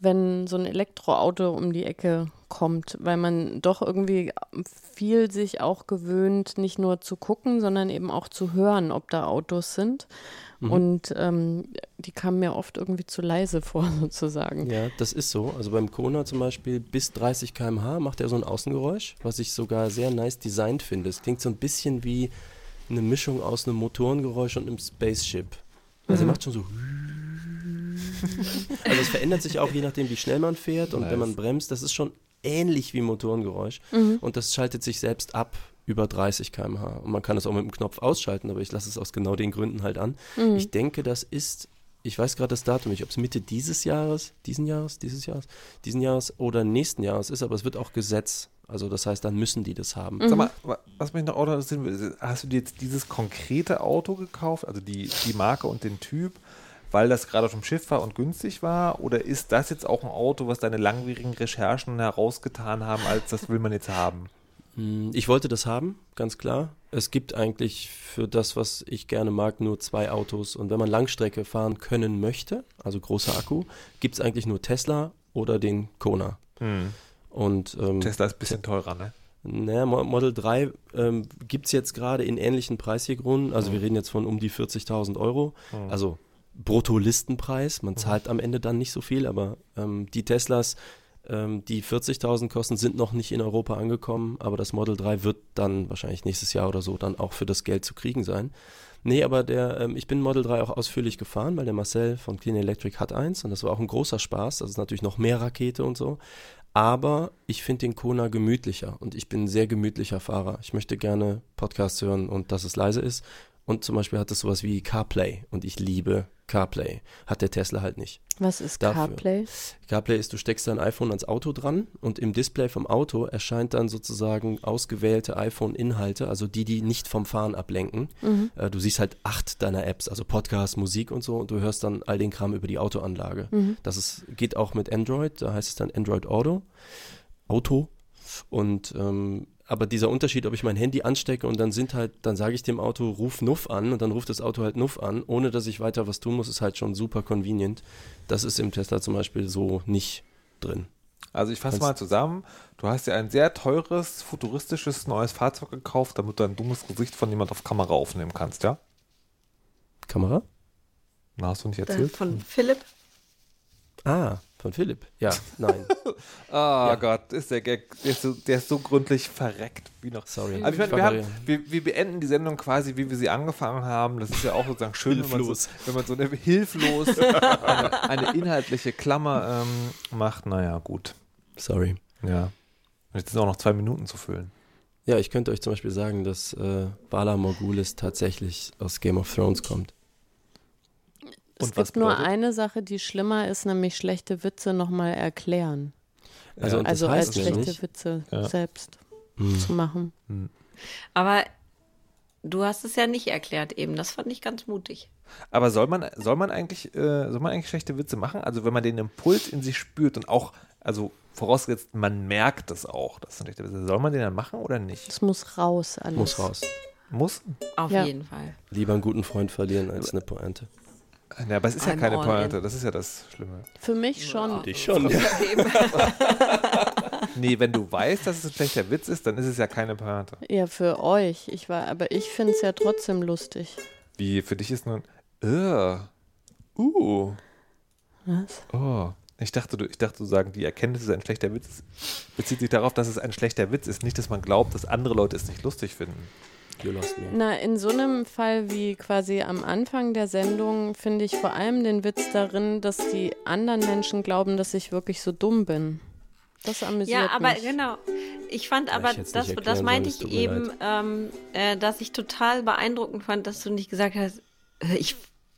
wenn so ein Elektroauto um die Ecke kommt, weil man doch irgendwie viel sich auch gewöhnt, nicht nur zu gucken, sondern eben auch zu hören, ob da Autos sind. Mhm. Und ähm, die kamen mir oft irgendwie zu leise vor, sozusagen. Ja, das ist so. Also beim Kona zum Beispiel bis 30 km/h macht er so ein Außengeräusch, was ich sogar sehr nice designt finde. Es klingt so ein bisschen wie eine Mischung aus einem Motorengeräusch und einem Spaceship. Also mhm. er macht schon so. Also es verändert sich auch je nachdem, wie schnell man fährt und nice. wenn man bremst. Das ist schon ähnlich wie Motorengeräusch. Mhm. Und das schaltet sich selbst ab über 30 km/h. Und man kann es auch mit dem Knopf ausschalten, aber ich lasse es aus genau den Gründen halt an. Mhm. Ich denke, das ist, ich weiß gerade das Datum nicht, ob es Mitte dieses Jahres, diesen Jahres, dieses Jahres, diesen Jahres oder nächsten Jahres ist, aber es wird auch Gesetz. Also das heißt, dann müssen die das haben. Mhm. Sag mal, was mich noch Auto interessiert, hast du dir jetzt dieses konkrete Auto gekauft, also die, die Marke und den Typ, weil das gerade vom Schiff war und günstig war? Oder ist das jetzt auch ein Auto, was deine langwierigen Recherchen herausgetan haben, als das will man jetzt haben? Hm, ich wollte das haben, ganz klar. Es gibt eigentlich für das, was ich gerne mag, nur zwei Autos. Und wenn man Langstrecke fahren können möchte, also großer Akku, gibt es eigentlich nur Tesla oder den Kona. Hm. Und, ähm, Tesla ist ein bisschen teurer, ne? Naja, Model 3 ähm, gibt es jetzt gerade in ähnlichen Preisgründen. Also mhm. wir reden jetzt von um die 40.000 Euro. Mhm. Also Brutto-Listenpreis. Man hm. zahlt am Ende dann nicht so viel, aber ähm, die Teslas ähm, die 40.000 kosten, sind noch nicht in Europa angekommen, aber das Model 3 wird dann wahrscheinlich nächstes Jahr oder so dann auch für das Geld zu kriegen sein. Nee, aber der, ähm, ich bin Model 3 auch ausführlich gefahren, weil der Marcel von Clean Electric hat eins und das war auch ein großer Spaß. Das ist natürlich noch mehr Rakete und so. Aber ich finde den Kona gemütlicher und ich bin ein sehr gemütlicher Fahrer. Ich möchte gerne Podcasts hören und dass es leise ist und zum Beispiel hat es sowas wie CarPlay und ich liebe CarPlay. Hat der Tesla halt nicht. Was ist Dafür. CarPlay? CarPlay ist, du steckst dein iPhone ans Auto dran und im Display vom Auto erscheint dann sozusagen ausgewählte iPhone-Inhalte, also die, die nicht vom Fahren ablenken. Mhm. Äh, du siehst halt acht deiner Apps, also Podcast, Musik und so und du hörst dann all den Kram über die Autoanlage. Mhm. Das ist, geht auch mit Android, da heißt es dann Android Auto. Auto. Und ähm, aber dieser Unterschied, ob ich mein Handy anstecke und dann sind halt, dann sage ich dem Auto, ruf Nuff an und dann ruft das Auto halt Nuff an, ohne dass ich weiter was tun muss, ist halt schon super convenient. Das ist im Tesla zum Beispiel so nicht drin. Also ich fasse mal zusammen. Du hast ja ein sehr teures, futuristisches neues Fahrzeug gekauft, damit du ein dummes Gesicht von jemand auf Kamera aufnehmen kannst, ja? Kamera? Na, hast du nicht Äh, erzählt? Von Philipp. Ah, von Philipp. Ja, nein. Ah Ja. Gott, ist der Gag, der ist, so, der ist so gründlich verreckt wie noch. Sorry. Aber ich meine, wir, haben, wir, wir beenden die Sendung quasi, wie wir sie angefangen haben. Das ist ja auch sozusagen schön, wenn man, so, Hilflos. wenn man so eine hilflos eine, eine inhaltliche Klammer ähm, macht. Naja, gut. Sorry. Ja. Und jetzt sind auch noch zwei Minuten zu füllen. Ja, ich könnte euch zum Beispiel sagen, dass äh, Bala Morgulis tatsächlich aus Game of Thrones kommt. Es Und was gibt nur eine Sache, die schlimmer ist, nämlich schlechte Witze nochmal erklären. Also, Also als schlechte nicht- Witze Ja. selbst Hm. zu machen. Aber du hast es ja nicht erklärt eben. Das fand ich ganz mutig. Aber soll man, soll man eigentlich, äh, soll man eigentlich schlechte Witze machen? Also wenn man den Impuls in sich spürt und auch, also vorausgesetzt, man merkt es auch, das sind schlechte Witze, soll man den dann machen oder nicht? Es muss raus alles. Muss raus. Muss? Auf Ja. jeden Fall. Lieber einen guten Freund verlieren als eine Pointe. Ja, aber es ist ja keine Pointe, das ist ja das Schlimme. Für mich schon. Ich schon. Ja. Nee, wenn du weißt, dass es ein schlechter Witz ist, dann ist es ja keine Pointe. Ja, für euch. Ich war, aber ich finde es ja trotzdem lustig. Wie, für dich ist nun, uh, uh, Was? oh. Ich dachte, du, ich dachte, du sagen, die Erkenntnis, dass es ein schlechter Witz ist, bezieht sich darauf, dass es ein schlechter Witz ist, nicht, dass man glaubt, dass andere Leute es nicht lustig finden. You lost me. Na, in so einem Fall wie quasi am Anfang der Sendung finde ich vor allem den Witz darin, dass die anderen Menschen glauben, dass ich wirklich so dumm bin. Das amüsiert Ja, aber mich. genau. Ich fand aber, ich das, das meinte ich eben, ähm, äh, dass ich total beeindruckend fand, dass du nicht gesagt hast, äh, ich,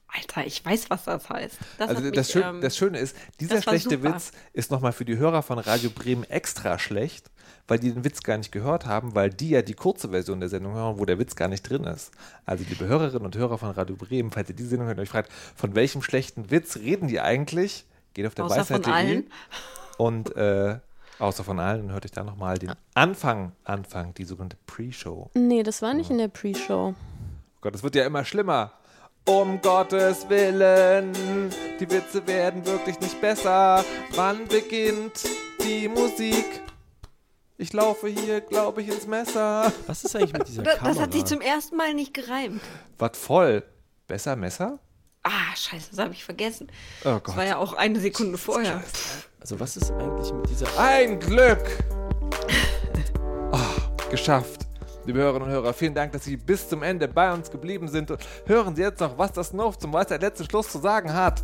Alter, ich weiß, was das heißt. Das Also das, mich, Schön, ähm, das Schöne ist, dieser das schlechte super. Witz ist nochmal für die Hörer von Radio Bremen extra schlecht, weil die den Witz gar nicht gehört haben, weil die ja die kurze Version der Sendung hören, wo der Witz gar nicht drin ist. Also liebe Hörerinnen und Hörer von Radio Bremen, falls ihr diese Sendung hört und euch fragt, von welchem schlechten Witz reden die eigentlich? Geht auf der Außer von Weisheit.de allen. und äh, außer von allen hört euch da nochmal den Anfang, Anfang, die sogenannte Pre-Show. nee, das war nicht in der Pre-Show. Oh Gott, es wird ja immer schlimmer. Um Gottes Willen, die Witze werden wirklich nicht besser. Wann beginnt die Musik? Ich laufe hier, glaube ich, ins Messer. Was ist eigentlich mit dieser das, Kamera? das hat sich zum ersten Mal nicht gereimt. Was voll? Besser Messer? Ah, scheiße, das habe ich vergessen. Oh Das Gott. war ja auch eine Sekunde vorher. also was ist eigentlich mit dieser... Ein Glück! Ah, geschafft. Liebe Hörerinnen und Hörer, vielen Dank, dass Sie bis zum Ende bei uns geblieben sind. Und hören Sie jetzt noch, was das Nuff zum Weisheit letzten Schluss zu sagen hat.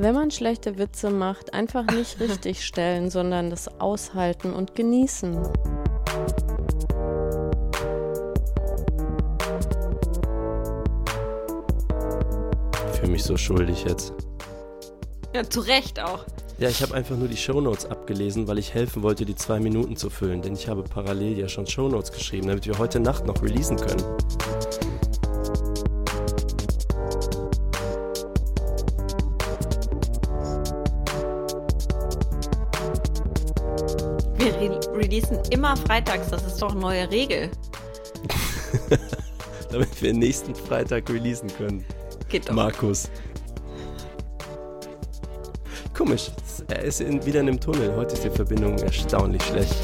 Wenn man schlechte Witze macht, einfach nicht richtig stellen, sondern das aushalten und genießen. Ich fühle mich so schuldig jetzt. Ja, zu Recht auch. Ja, ich habe einfach nur die Shownotes abgelesen, weil ich helfen wollte, die zwei Minuten zu füllen. Denn ich habe parallel ja schon Shownotes geschrieben, damit wir heute Nacht noch releasen können. Immer freitags, das ist doch eine neue Regel. Damit wir nächsten Freitag releasen können. Geht doch. Markus. Komisch, er ist in, wieder in einem Tunnel. Heute ist die Verbindung erstaunlich schlecht.